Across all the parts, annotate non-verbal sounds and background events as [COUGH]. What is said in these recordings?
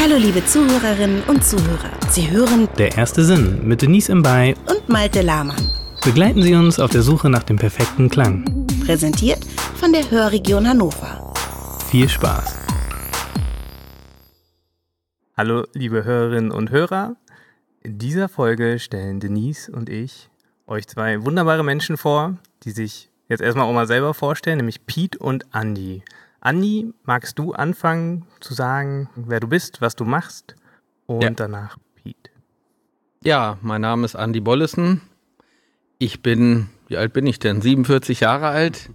Hallo liebe Zuhörerinnen und Zuhörer. Sie hören Der erste Sinn mit Denise Imbay. und Malte Lahmann. Begleiten Sie uns auf der Suche nach dem perfekten Klang. Präsentiert von der Hörregion Hannover. Viel Spaß. Hallo, liebe Hörerinnen und Hörer. In dieser Folge stellen Denise und ich euch zwei wunderbare Menschen vor, die sich jetzt erstmal auch mal selber vorstellen, nämlich Pete und Andy. Andy, magst du anfangen zu sagen, wer du bist, was du machst? Und Ja. danach Pete. Ja, mein Name ist Andy Bollesen. Ich bin, wie alt bin ich denn? 47 Jahre alt.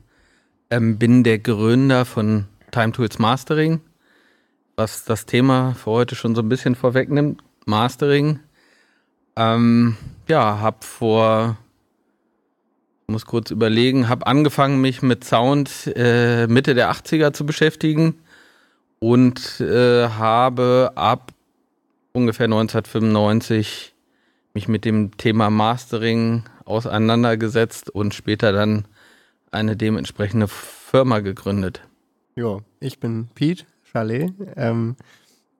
Ähm, bin der Gründer von Time Tools Mastering, was das Thema für heute schon so ein bisschen vorwegnimmt. Mastering. Ähm, ja, hab vor, muss kurz überlegen, hab angefangen, mich mit Sound äh, Mitte der 80er zu beschäftigen und äh, habe ab ungefähr 1995 mich mit dem Thema Mastering auseinandergesetzt und später dann eine dementsprechende Firma gegründet. Jo, ich bin Pete Chalet. Ähm,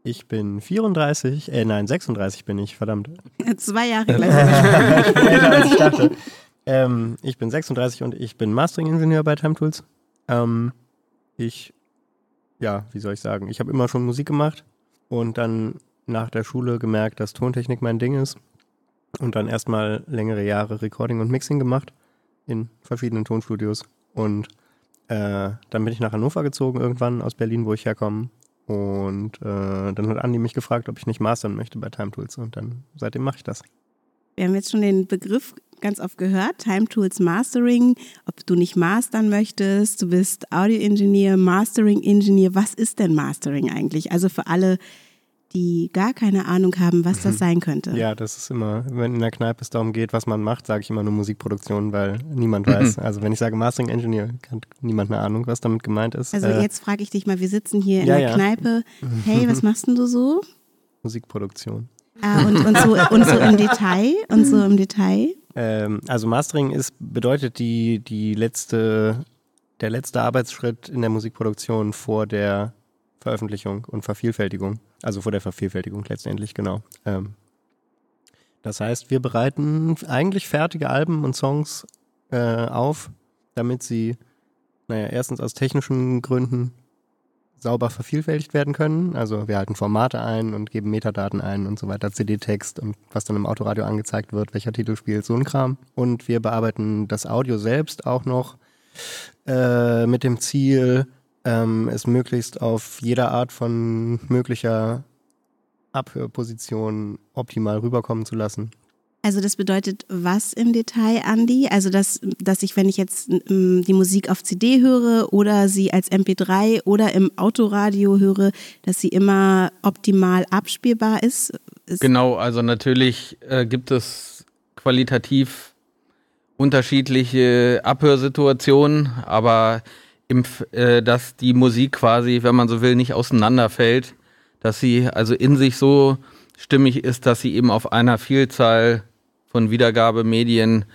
ich bin 34, äh, nein, 36 bin ich, verdammt. Zwei Jahre gleich. [LAUGHS] [LAUGHS] Älter als ich dachte. Ähm, ich bin 36 und ich bin Mastering-Ingenieur bei Time Tools. Ähm, ich, ja, wie soll ich sagen, ich habe immer schon Musik gemacht und dann nach der Schule gemerkt, dass Tontechnik mein Ding ist und dann erstmal längere Jahre Recording und Mixing gemacht in verschiedenen Tonstudios und äh, dann bin ich nach Hannover gezogen irgendwann aus Berlin, wo ich herkomme und äh, dann hat Andi mich gefragt, ob ich nicht mastern möchte bei Time Tools und dann seitdem mache ich das. Wir haben jetzt schon den Begriff ganz oft gehört, Time Tools Mastering, ob du nicht mastern möchtest, du bist Audio-Ingenieur, Mastering-Ingenieur. Was ist denn Mastering eigentlich? Also für alle, die gar keine Ahnung haben, was das sein könnte. Ja, das ist immer, wenn in der Kneipe es darum geht, was man macht, sage ich immer nur Musikproduktion, weil niemand weiß. Also wenn ich sage Mastering Engineer, hat niemand eine Ahnung, was damit gemeint ist. Also Äh, jetzt frage ich dich mal, wir sitzen hier in Ja, der ja. Kneipe. Hey, was [LAUGHS] machst denn du so? Musikproduktion. Ah, und, und, so, und so im [LAUGHS] Detail? Und so im Detail? Ähm, also Mastering ist, bedeutet die, die letzte, der letzte Arbeitsschritt in der Musikproduktion vor der Veröffentlichung und Vervielfältigung. Also vor der Vervielfältigung letztendlich, genau. Ähm, das heißt, wir bereiten eigentlich fertige Alben und Songs äh, auf, damit sie, naja, erstens aus technischen Gründen sauber vervielfältigt werden können. Also wir halten Formate ein und geben Metadaten ein und so weiter, CD-Text und was dann im Autoradio angezeigt wird, welcher Titel spielt, so ein Kram. Und wir bearbeiten das Audio selbst auch noch äh, mit dem Ziel, ähm, es möglichst auf jeder Art von möglicher Abhörposition optimal rüberkommen zu lassen. Also das bedeutet was im Detail, Andi? Also dass, dass ich, wenn ich jetzt ähm, die Musik auf CD höre oder sie als MP3 oder im Autoradio höre, dass sie immer optimal abspielbar ist? ist Genau, also natürlich äh, gibt es qualitativ unterschiedliche Abhörsituationen, aber im, äh, dass die Musik quasi, wenn man so will, nicht auseinanderfällt, dass sie also in sich so stimmig ist, dass sie eben auf einer Vielzahl von Wiedergabemedien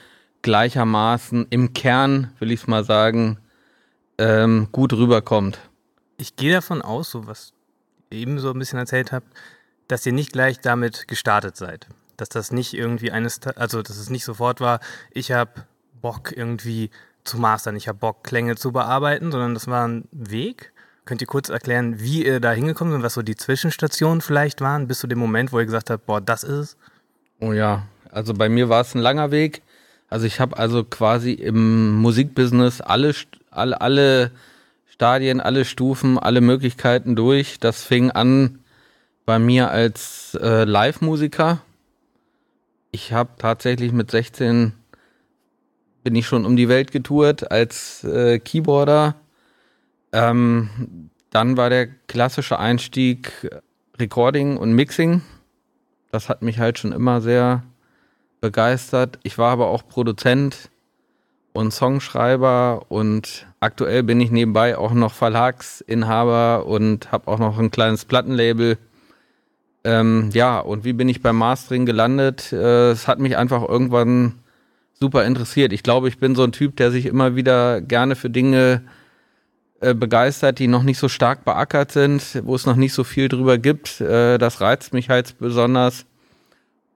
gleichermaßen im Kern, will ich es mal sagen, ähm, gut rüberkommt. Ich gehe davon aus, so was ihr eben so ein bisschen erzählt habt, dass ihr nicht gleich damit gestartet seid. Dass das nicht irgendwie eines, also dass es nicht sofort war, ich habe Bock irgendwie zu mastern, ich habe Bock Klänge zu bearbeiten, sondern das war ein Weg. Könnt ihr kurz erklären, wie ihr da hingekommen seid, was so die Zwischenstationen vielleicht waren, bis zu dem Moment, wo ihr gesagt habt, boah, das ist es? Oh ja, also bei mir war es ein langer Weg. Also ich habe also quasi im Musikbusiness alle, alle, alle Stadien, alle Stufen, alle Möglichkeiten durch. Das fing an bei mir als äh, Live-Musiker. Ich habe tatsächlich mit 16 bin ich schon um die Welt getourt als äh, Keyboarder. Ähm, dann war der klassische Einstieg Recording und Mixing. Das hat mich halt schon immer sehr begeistert. Ich war aber auch Produzent und Songschreiber und aktuell bin ich nebenbei auch noch Verlagsinhaber und habe auch noch ein kleines Plattenlabel. Ähm, ja, und wie bin ich beim Mastering gelandet? Äh, es hat mich einfach irgendwann super interessiert. Ich glaube, ich bin so ein Typ, der sich immer wieder gerne für Dinge äh, begeistert, die noch nicht so stark beackert sind, wo es noch nicht so viel drüber gibt. Äh, das reizt mich halt besonders.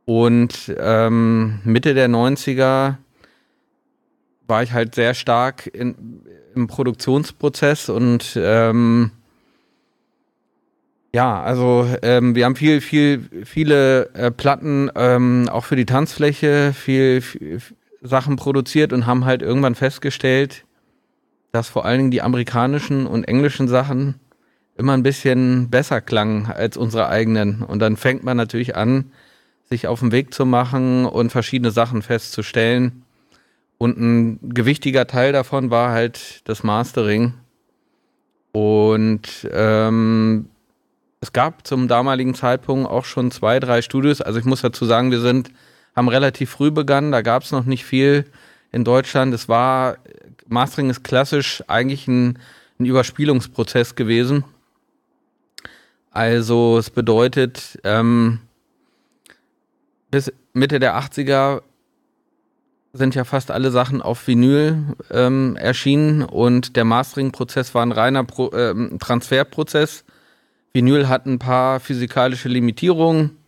Und ähm, Mitte der 90er war ich halt sehr stark in, im Produktionsprozess und ähm, ja, also ähm, wir haben viel, viel, viele äh, Platten ähm, auch für die Tanzfläche, viel, viel, Sachen produziert und haben halt irgendwann festgestellt, dass vor allen Dingen die amerikanischen und englischen Sachen immer ein bisschen besser klangen als unsere eigenen. Und dann fängt man natürlich an, sich auf den Weg zu machen und verschiedene Sachen festzustellen. Und ein gewichtiger Teil davon war halt das Mastering. Und ähm, es gab zum damaligen Zeitpunkt auch schon zwei, drei Studios. Also ich muss dazu sagen, wir sind, haben relativ früh begonnen. Da gab es noch nicht viel in Deutschland. Es war, Mastering ist klassisch eigentlich ein, ein Überspielungsprozess gewesen. Also es bedeutet, ähm, bis Mitte der 80er sind ja fast alle Sachen auf Vinyl ähm, erschienen und der Mastering-Prozess war ein reiner Pro, äh, Transferprozess. Vinyl hat ein paar physikalische Limitierungen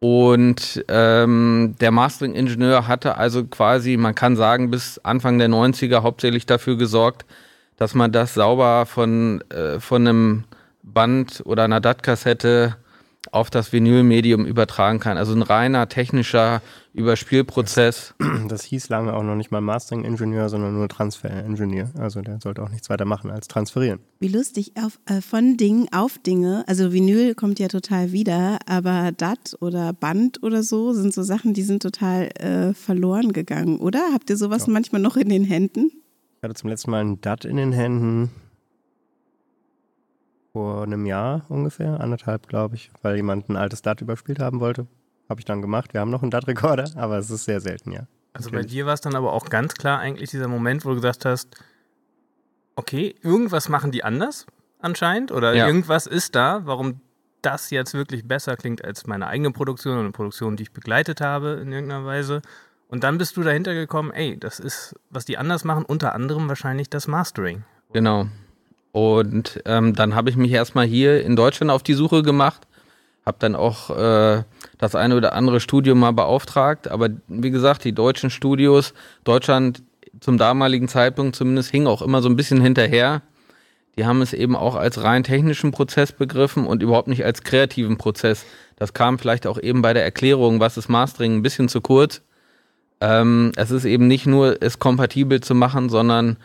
und ähm, der Mastering-Ingenieur hatte also quasi, man kann sagen, bis Anfang der 90er hauptsächlich dafür gesorgt, dass man das sauber von, äh, von einem Band oder einer DAT-Kassette auf das Vinylmedium übertragen kann. Also ein reiner technischer Überspielprozess. Das, das hieß lange auch noch nicht mal Mastering-Ingenieur, sondern nur Transfer-Ingenieur. Also der sollte auch nichts weiter machen als transferieren. Wie lustig, auf, äh, von Dingen auf Dinge. Also Vinyl kommt ja total wieder, aber DAT oder Band oder so sind so Sachen, die sind total äh, verloren gegangen, oder? Habt ihr sowas ja. manchmal noch in den Händen? Ich hatte zum letzten Mal ein DAT in den Händen vor einem Jahr ungefähr, anderthalb, glaube ich, weil jemand ein altes DAT überspielt haben wollte. Habe ich dann gemacht. Wir haben noch einen DAT-Rekorder, [LAUGHS] aber es ist sehr selten, ja. Also Natürlich. bei dir war es dann aber auch ganz klar eigentlich dieser Moment, wo du gesagt hast, okay, irgendwas machen die anders anscheinend oder ja. irgendwas ist da, warum das jetzt wirklich besser klingt als meine eigene Produktion oder eine Produktion, die ich begleitet habe in irgendeiner Weise. Und dann bist du dahinter gekommen, ey, das ist, was die anders machen, unter anderem wahrscheinlich das Mastering. Genau. Und ähm, dann habe ich mich erstmal hier in Deutschland auf die Suche gemacht, habe dann auch äh, das eine oder andere Studio mal beauftragt. Aber wie gesagt, die deutschen Studios, Deutschland zum damaligen Zeitpunkt zumindest hing auch immer so ein bisschen hinterher. Die haben es eben auch als rein technischen Prozess begriffen und überhaupt nicht als kreativen Prozess. Das kam vielleicht auch eben bei der Erklärung, was ist Mastering, ein bisschen zu kurz. Ähm, es ist eben nicht nur, es kompatibel zu machen, sondern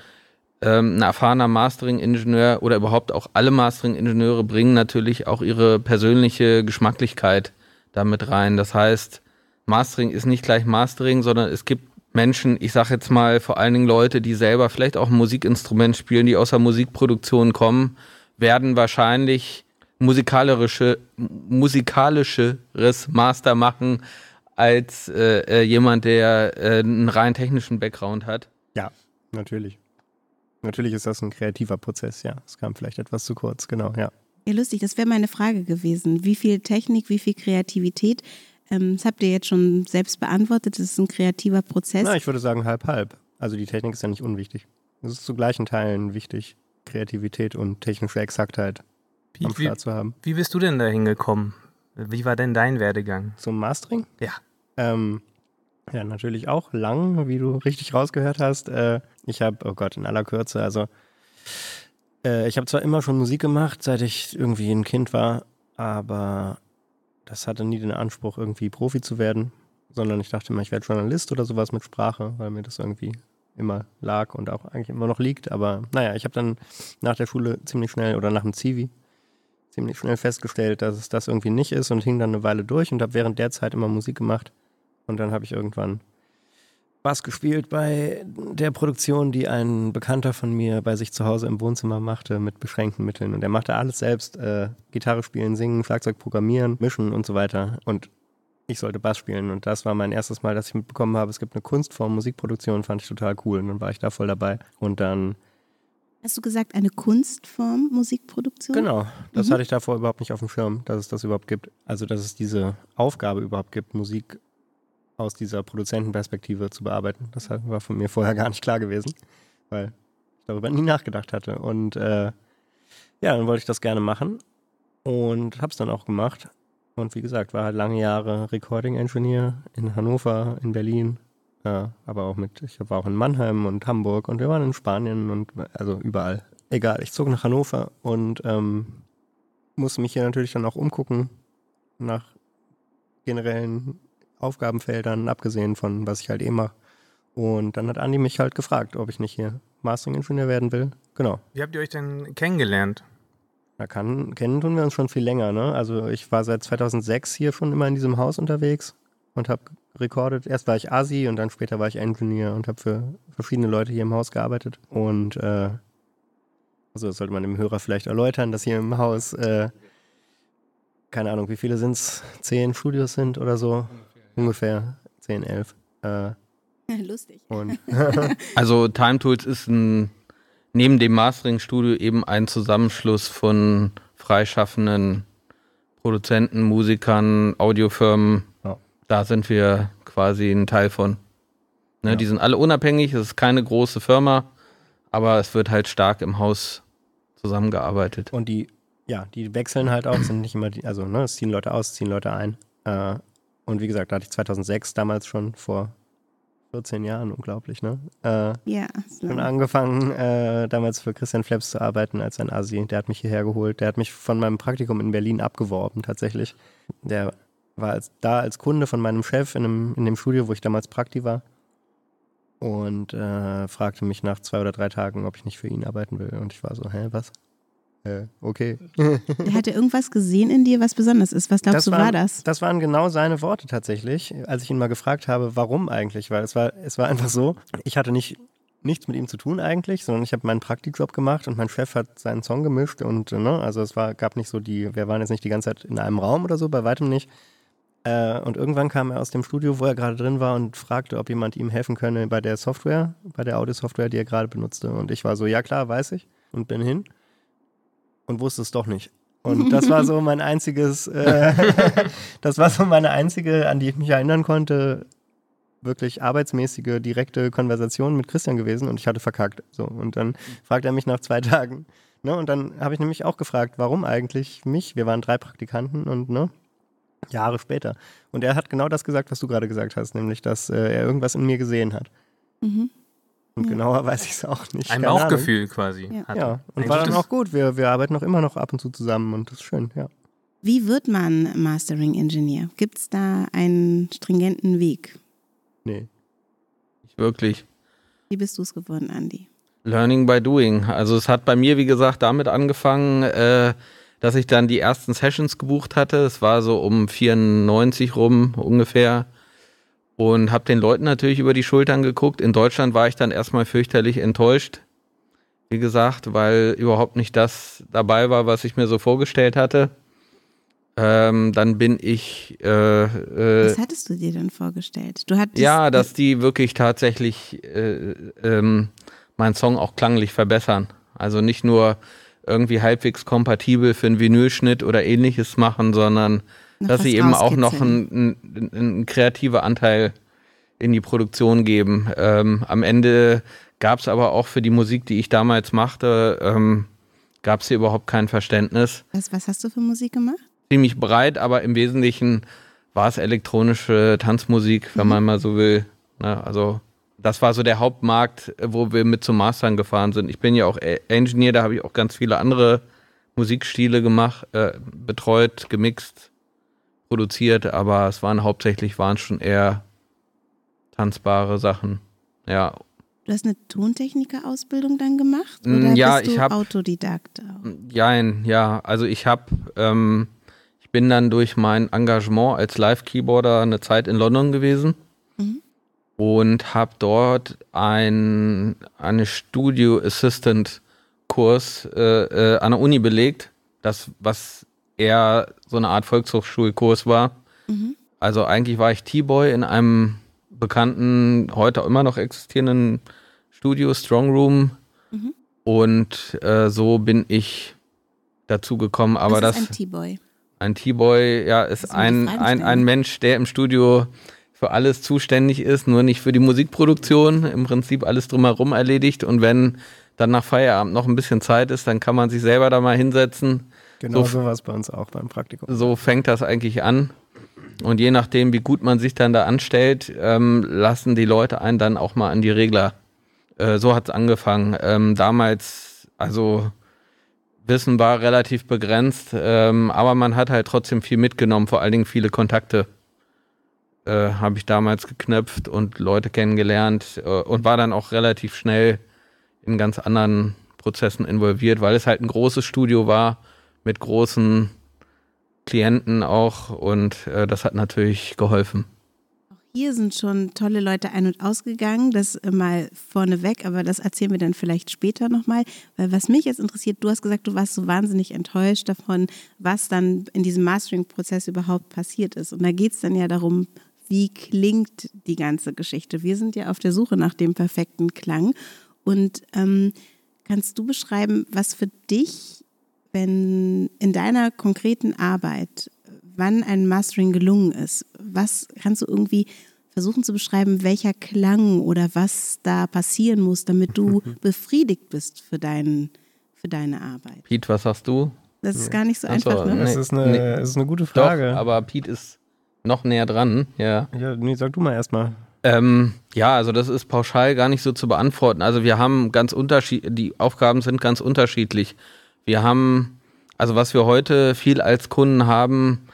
ähm, ein erfahrener Mastering-Ingenieur oder überhaupt auch alle Mastering-Ingenieure bringen natürlich auch ihre persönliche Geschmacklichkeit damit rein. Das heißt, Mastering ist nicht gleich Mastering, sondern es gibt Menschen, ich sage jetzt mal vor allen Dingen Leute, die selber vielleicht auch ein Musikinstrument spielen, die aus der Musikproduktion kommen, werden wahrscheinlich musikalische, musikalischeres Master machen als äh, äh, jemand, der äh, einen rein technischen Background hat. Ja, natürlich. Natürlich ist das ein kreativer Prozess, ja. Es kam vielleicht etwas zu kurz, genau, ja. Ja, lustig, das wäre meine Frage gewesen. Wie viel Technik, wie viel Kreativität? Ähm, das habt ihr jetzt schon selbst beantwortet, das ist ein kreativer Prozess. Na, ich würde sagen halb, halb. Also die Technik ist ja nicht unwichtig. Es ist zu gleichen Teilen wichtig, Kreativität und technische Exaktheit wie, am Start zu haben. Wie bist du denn da hingekommen? Wie war denn dein Werdegang? Zum Mastering? Ja. Ähm, ja, natürlich auch lang, wie du richtig rausgehört hast. Äh, ich habe, oh Gott, in aller Kürze, also äh, ich habe zwar immer schon Musik gemacht, seit ich irgendwie ein Kind war, aber das hatte nie den Anspruch, irgendwie Profi zu werden, sondern ich dachte immer, ich werde Journalist oder sowas mit Sprache, weil mir das irgendwie immer lag und auch eigentlich immer noch liegt. Aber naja, ich habe dann nach der Schule ziemlich schnell oder nach dem Zivi ziemlich schnell festgestellt, dass es das irgendwie nicht ist und hing dann eine Weile durch und habe während der Zeit immer Musik gemacht. Und dann habe ich irgendwann Bass gespielt bei der Produktion, die ein Bekannter von mir bei sich zu Hause im Wohnzimmer machte mit beschränkten Mitteln. Und er machte alles selbst: äh, Gitarre spielen, singen, Schlagzeug programmieren, mischen und so weiter. Und ich sollte Bass spielen. Und das war mein erstes Mal, dass ich mitbekommen habe, es gibt eine Kunstform Musikproduktion, fand ich total cool. Und dann war ich da voll dabei. Und dann. Hast du gesagt, eine Kunstform Musikproduktion? Genau, das mhm. hatte ich davor überhaupt nicht auf dem Schirm, dass es das überhaupt gibt. Also, dass es diese Aufgabe überhaupt gibt, Musik aus dieser Produzentenperspektive zu bearbeiten. Das war von mir vorher gar nicht klar gewesen, weil darüber nie nachgedacht hatte. Und äh, ja, dann wollte ich das gerne machen und habe es dann auch gemacht. Und wie gesagt, war halt lange Jahre Recording Engineer in Hannover, in Berlin, ja, aber auch mit, ich war auch in Mannheim und Hamburg und wir waren in Spanien und also überall. Egal, ich zog nach Hannover und ähm, musste mich hier natürlich dann auch umgucken nach generellen Aufgabenfeldern, abgesehen von was ich halt eh mache. Und dann hat Andi mich halt gefragt, ob ich nicht hier Mastering-Ingenieur werden will. Genau. Wie habt ihr euch denn kennengelernt? Da kann, kennen tun wir uns schon viel länger, ne? Also ich war seit 2006 hier schon immer in diesem Haus unterwegs und habe recorded. Erst war ich Asi und dann später war ich Engineer und habe für verschiedene Leute hier im Haus gearbeitet. Und äh, also das sollte man dem Hörer vielleicht erläutern, dass hier im Haus, äh, keine Ahnung, wie viele sind es, zehn Studios sind oder so? Ungefähr, zehn, elf. Äh, [LAUGHS] Lustig. und [LAUGHS] Also Time Tools ist ein, neben dem Mastering-Studio eben ein Zusammenschluss von freischaffenden Produzenten, Musikern, Audiofirmen. Ja. Da sind wir quasi ein Teil von. Ne, Ja. Die sind alle unabhängig, es ist keine große Firma, aber es wird halt stark im Haus zusammengearbeitet. Und die, ja, die wechseln halt auch, sind nicht immer die, also ne, es ziehen Leute aus, ziehen Leute ein. Äh, und wie gesagt, da hatte ich 2006 damals schon vor 14 Jahren, unglaublich, ne? Äh, Ja, ist schon angefangen, äh, damals für Christian Flaps zu arbeiten als ein Asi. Der hat mich hierher geholt. Der hat mich von meinem Praktikum in Berlin abgeworben, tatsächlich. Der war als, da als Kunde von meinem Chef in, einem, in dem Studio, wo ich damals Prakti war. Und äh, fragte mich nach zwei oder drei Tagen, ob ich nicht für ihn arbeiten will. Und ich war so, hä, was? Okay. Der [LAUGHS] hatte irgendwas gesehen in dir, was besonders ist. Was glaubst Das du, war waren- das? Das waren genau seine Worte tatsächlich, als ich ihn mal gefragt habe, warum eigentlich, weil es war, es war einfach so, ich hatte nicht nichts mit ihm zu tun eigentlich, sondern ich habe meinen Praktikjob gemacht und mein Chef hat seinen Song gemischt und ne, also es war, gab nicht so die, wir waren jetzt nicht die ganze Zeit in einem Raum oder so, bei weitem nicht. Äh, und irgendwann kam er aus dem Studio, wo er gerade drin war und fragte, ob jemand ihm helfen könne bei der Software, bei der Audiosoftware, die er gerade benutzte. Und ich war so, ja klar, weiß ich und bin hin und wusste es doch nicht. Und [LAUGHS] das war so mein einziges, äh, [LAUGHS] das war so meine einzige, an die ich mich erinnern konnte, wirklich arbeitsmäßige, direkte Konversation mit Christian gewesen und ich hatte verkackt. So. Und dann fragt er mich nach zwei Tagen. Ne? Und dann habe ich nämlich auch gefragt, warum eigentlich mich? Wir waren drei Praktikanten und ne? Jahre später. Und er hat genau das gesagt, was du gerade gesagt hast, nämlich, dass äh, er irgendwas in mir gesehen hat. Mhm. Und Ja. genauer weiß ich es auch nicht. Ein Keine Ahnung. Bauchgefühl quasi. Ja. hatte. Ja, und Ein war dann auch gut. Wir, wir arbeiten auch immer noch ab und zu zusammen und das ist schön, ja. Wie wird man Mastering Engineer? Gibt es da einen stringenten Weg? Nee. Nicht wirklich. Wie bist du es geworden, Andy? Learning by doing. Also es hat bei mir, wie gesagt, damit angefangen, äh, dass ich dann die ersten Sessions gebucht hatte. Es war so um 94 rum ungefähr. Und habe den Leuten natürlich über die Schultern geguckt. In Deutschland war ich dann erstmal fürchterlich enttäuscht. Wie gesagt, weil überhaupt nicht das dabei war, was ich mir so vorgestellt hatte. Ähm, dann bin ich äh, äh, Was hattest du dir denn vorgestellt? Du hattest, ja, dass die wirklich tatsächlich äh, ähm, meinen Song auch klanglich verbessern. Also nicht nur irgendwie halbwegs kompatibel für einen Vinylschnitt oder ähnliches machen, sondern noch dass sie eben auch noch einen, einen kreativer Anteil in die Produktion geben. Ähm, am Ende gab es aber auch für die Musik, die ich damals machte, ähm, gab es hier überhaupt kein Verständnis. Was, was hast du für Musik gemacht? Ziemlich breit, aber im Wesentlichen war es elektronische Tanzmusik, wenn man mal so will. Ne, also das war so der Hauptmarkt, wo wir mit zum Mastern gefahren sind. Ich bin ja auch E- Engineer, da habe ich auch ganz viele andere Musikstile gemacht, äh, betreut, gemixt, produziert, aber es waren hauptsächlich waren schon eher tanzbare Sachen. Ja, Du hast eine Tontechniker-Ausbildung dann gemacht? Mm, Oder ja, bist du ich hab- Autodidakt auch? Jein, ja. Also ich habe, ähm, ich bin dann durch mein Engagement als Live-Keyboarder eine Zeit in London gewesen Mhm. und habe dort ein eine Studio Assistant Kurs äh, äh, an der Uni belegt, das was eher so eine Art Volkshochschulkurs war. Mhm. Also eigentlich war ich T-Boy in einem bekannten, heute immer noch existierenden Studio, Strong Room. Mhm. Und äh, so bin ich dazu gekommen. Aber das, ist ein T-Boy? ein T-Boy, ja, ist Das ein, ein, ein Mensch, der im Studio für alles zuständig ist, nur nicht für die Musikproduktion, im Prinzip alles drumherum erledigt. Und wenn dann nach Feierabend noch ein bisschen Zeit ist, dann kann man sich selber da mal hinsetzen. Genau So- war es bei uns auch beim Praktikum. So fängt das eigentlich an. Und je nachdem, wie gut man sich dann da anstellt, ähm, lassen die Leute einen dann auch mal an die Regler. Äh, so hat es angefangen. Ähm, damals, also Wissen war relativ begrenzt, ähm, aber man hat halt trotzdem viel mitgenommen, vor allen Dingen viele Kontakte äh, habe ich damals geknüpft und Leute kennengelernt äh, und war dann auch relativ schnell in ganz anderen Prozessen involviert, weil es halt ein großes Studio war mit großen Klienten auch und äh, das hat natürlich geholfen. Hier sind schon tolle Leute ein- und ausgegangen, das äh, mal vorneweg, aber das erzählen wir dann vielleicht später nochmal. Weil was mich jetzt interessiert, du hast gesagt, du warst so wahnsinnig enttäuscht davon, was dann in diesem Mastering-Prozess überhaupt passiert ist. Und da geht es dann ja darum, wie klingt die ganze Geschichte. Wir sind ja auf der Suche nach dem perfekten Klang. Und ähm, kannst du beschreiben, was für dich, wenn in deiner konkreten Arbeit wann ein Mastering gelungen ist. Was kannst du irgendwie versuchen zu beschreiben, welcher Klang oder was da passieren muss, damit du [LAUGHS] befriedigt bist für, dein, für deine Arbeit? Pete, was sagst du? Das ist gar nicht so Ach so, einfach, ne? Das ist eine, nee. das ist eine gute Doch, Frage. aber Pete ist noch näher dran, ja. ja, nee, sag du mal erstmal. Ähm, ja, also das ist pauschal gar nicht so zu beantworten. Also wir haben ganz unterschied, die Aufgaben sind ganz unterschiedlich. Wir haben, also was wir heute viel als Kunden haben,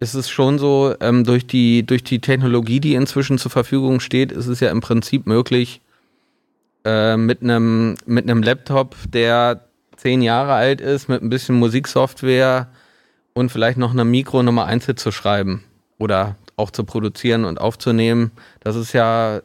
ist es schon so, ähm, durch die, durch die Technologie, die inzwischen zur Verfügung steht, ist es ja im Prinzip möglich, äh, mit einem, mit Laptop, der zehn Jahre alt ist, mit ein bisschen Musiksoftware und vielleicht noch einem Mikro Nummer 1 Hit zu schreiben oder auch zu produzieren und aufzunehmen. Das ist ja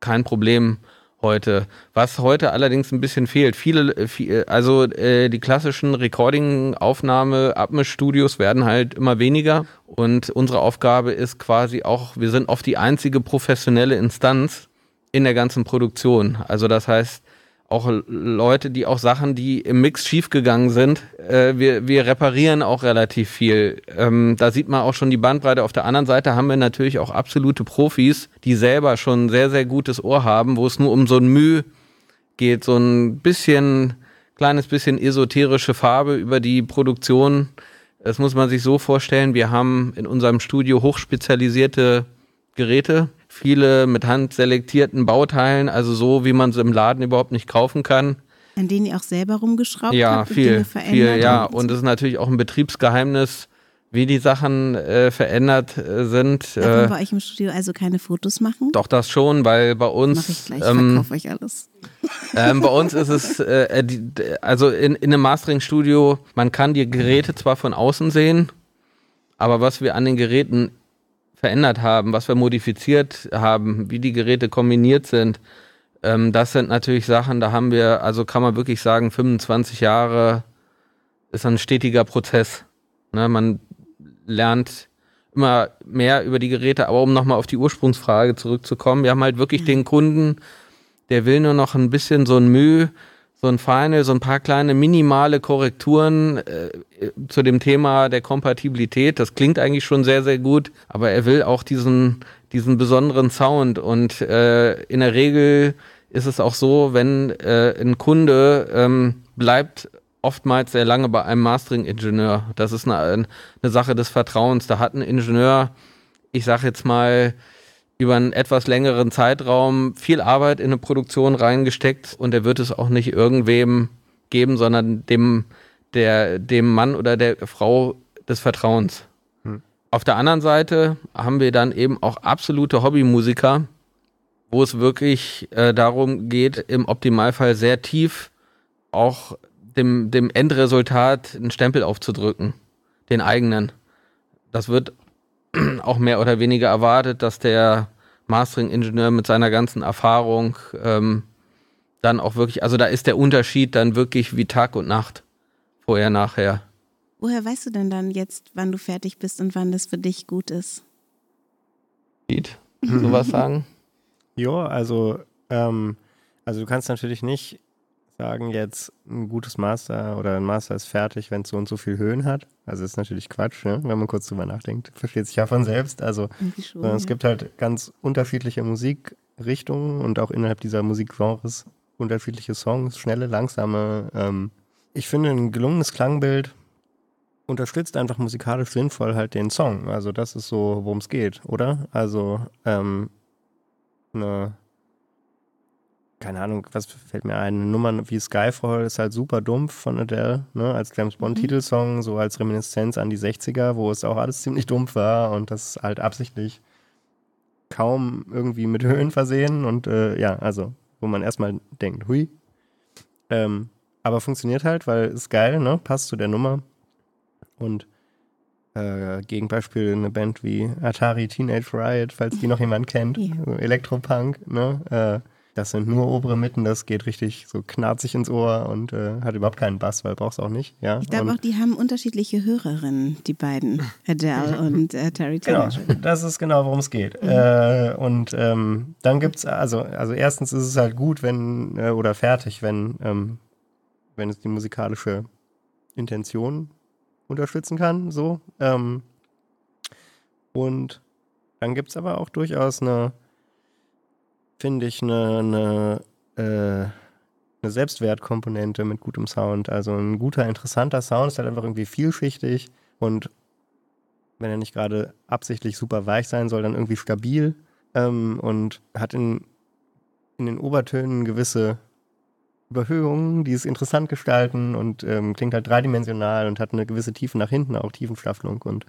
kein Problem heute. Was heute allerdings ein bisschen fehlt, viele, äh, viel- also äh, die klassischen Recording-Aufnahme, Abmischstudios werden halt immer weniger und unsere Aufgabe ist quasi auch, wir sind oft die einzige professionelle Instanz in der ganzen Produktion. Also das heißt, auch Leute, die auch Sachen, die im Mix schiefgegangen sind, äh, wir, wir reparieren auch relativ viel. Ähm, da sieht man auch schon die Bandbreite. Auf der anderen Seite haben wir natürlich auch absolute Profis, die selber schon sehr, sehr gutes Ohr haben, wo es nur um so ein Mühe geht, so ein bisschen, kleines bisschen esoterische Farbe über die Produktion. Das muss man sich so vorstellen. Wir haben in unserem Studio hochspezialisierte Geräte, viele mit Hand selektierten Bauteilen, also so, wie man sie im Laden überhaupt nicht kaufen kann. An denen ihr auch selber rumgeschraubt Ja, habt und viel, Dinge viel, verändert ja. habt? Und es ist natürlich auch ein Betriebsgeheimnis, wie die Sachen äh, verändert äh, sind. Darf man Äh, bei euch im Studio also keine Fotos machen? doch das schon, weil bei Mach uns, ich gleich, ähm, verkaufe euch alles. [LAUGHS] ähm, bei uns ist es, äh, äh, die, also in, in einem Mastering-Studio, man kann die Geräte zwar von außen sehen, aber was wir an den Geräten verändert haben, was wir modifiziert haben, wie die Geräte kombiniert sind, ähm, das sind natürlich Sachen, da haben wir, also kann man wirklich sagen, 25 Jahre ist ein stetiger Prozess. Ne, man lernt immer mehr über die Geräte, aber um nochmal auf die Ursprungsfrage zurückzukommen, wir haben halt wirklich den Kunden, der will nur noch ein bisschen so ein Mühe, so ein Final, so ein paar kleine minimale Korrekturen äh, zu dem Thema der Kompatibilität. Das klingt eigentlich schon sehr, sehr gut, aber er will auch diesen, diesen besonderen Sound. Und äh, in der Regel ist es auch so, wenn äh, ein Kunde ähm, bleibt oftmals sehr lange bei einem Mastering-Ingenieur. Das ist eine, eine Sache des Vertrauens. Da hat ein Ingenieur, ich sag jetzt mal, über einen etwas längeren Zeitraum viel Arbeit in eine Produktion reingesteckt und er wird es auch nicht irgendwem geben, sondern dem, der, dem Mann oder der Frau des Vertrauens. Auf der anderen Seite haben wir dann eben auch absolute Hobbymusiker, wo es wirklich äh, darum geht, im Optimalfall sehr tief auch dem, dem Endresultat einen Stempel aufzudrücken, den eigenen. Das wird [CLEARS THROAT] auch mehr oder weniger erwartet, dass der Mastering-Ingenieur mit seiner ganzen Erfahrung ähm, dann auch wirklich, also da ist der Unterschied dann wirklich wie Tag und Nacht, vorher, nachher. Woher weißt du denn dann jetzt, wann du fertig bist und wann das für dich gut ist? Piet, sowas [LAUGHS] sagen? Ja, also, ähm, also du kannst natürlich nicht sagen, jetzt ein gutes Master oder ein Master ist fertig, wenn es so und so viel Höhen hat. Also ist natürlich Quatsch, ne? wenn man kurz drüber nachdenkt. Versteht sich ja von selbst. Also schon. es ja. gibt halt ganz unterschiedliche Musikrichtungen und auch innerhalb dieser Musikgenres unterschiedliche Songs, schnelle, langsame. Ähm, ich finde, ein gelungenes Klangbild unterstützt einfach musikalisch sinnvoll halt den Song. Also das ist so, worum es geht, oder? Also ähm, eine, keine Ahnung, was fällt mir ein, eine Nummer wie Skyfall ist halt super dumpf von Adele, ne, als James Bond Mhm. Titelsong, so als Reminiszenz an die 60er, wo es auch alles ziemlich dumpf war und das halt absichtlich kaum irgendwie mit Höhen versehen und äh, ja, also wo man erstmal denkt, hui. Ähm, aber funktioniert halt, weil ist geil, ne? Passt zu der Nummer. Und äh, Gegenbeispiel eine Band wie Atari Teenage Riot, falls die noch jemand kennt, Ja. so Elektropunk, ne? Äh, das sind nur obere Mitten, das geht richtig so knarzig ins Ohr und äh, hat überhaupt keinen Bass, weil brauchst auch nicht, ja. Ich glaube auch, die haben unterschiedliche Hörerinnen, die beiden, Adele und äh, Terry Genau, Teenage. das ist genau, worum es geht. Äh, und ähm, dann gibt es, also, also erstens ist es halt gut, wenn, äh, oder fertig, wenn, ähm, wenn es die musikalische Intention unterstützen kann, so. Ähm, und dann gibt es aber auch durchaus eine, finde ich, eine, eine, äh, eine Selbstwertkomponente mit gutem Sound. Also ein guter, interessanter Sound ist halt einfach irgendwie vielschichtig und wenn er nicht gerade absichtlich super weich sein soll, dann irgendwie stabil ähm, und hat in, in den Obertönen gewisse Überhöhungen, die es interessant gestalten und ähm, klingt halt dreidimensional und hat eine gewisse Tiefe nach hinten, auch Tiefenstaffelung und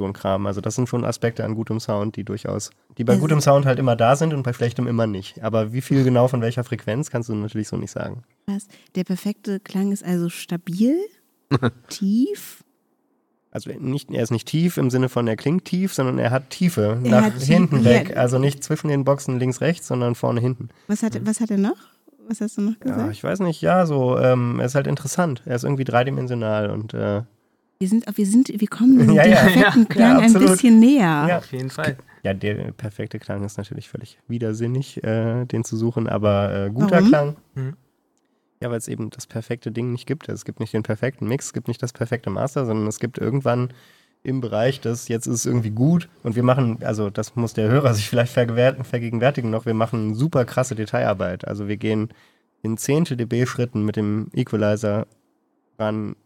so ein Kram. Also das sind schon Aspekte an gutem Sound, die durchaus, die bei Also- gutem Sound halt immer da sind und bei schlechtem immer nicht. Aber wie viel genau von welcher Frequenz kannst du natürlich so nicht sagen. Krass. Der perfekte Klang ist also stabil, [LAUGHS] tief. Also nicht, er ist nicht tief im Sinne von er klingt tief, sondern er hat Tiefe Er nach hat hinten Tiefe, weg. ja. Also nicht zwischen den Boxen links, rechts, sondern vorne, hinten. Was hat, was hat er noch? Was hast du noch Ja, gesagt? ich weiß nicht, ja, so, ähm, er ist halt interessant. Er ist irgendwie dreidimensional und äh, Wir sind, wir sind, wir kommen [LAUGHS] dem Ja, ja, perfekten ja, Klang ja, ein bisschen näher. Ja. Auf jeden Fall. ja, der perfekte Klang ist natürlich völlig widersinnig, äh, den zu suchen, aber äh, guter Warum? Klang. Mhm. Ja, weil es eben das perfekte Ding nicht gibt. Es gibt nicht den perfekten Mix, es gibt nicht das perfekte Master, sondern es gibt irgendwann im Bereich, das jetzt ist es irgendwie gut und wir machen, also das muss der Hörer sich vielleicht vergegenwärtigen noch, wir machen super krasse Detailarbeit. Also wir gehen in Zehntel dB Schritten mit dem Equalizer ran,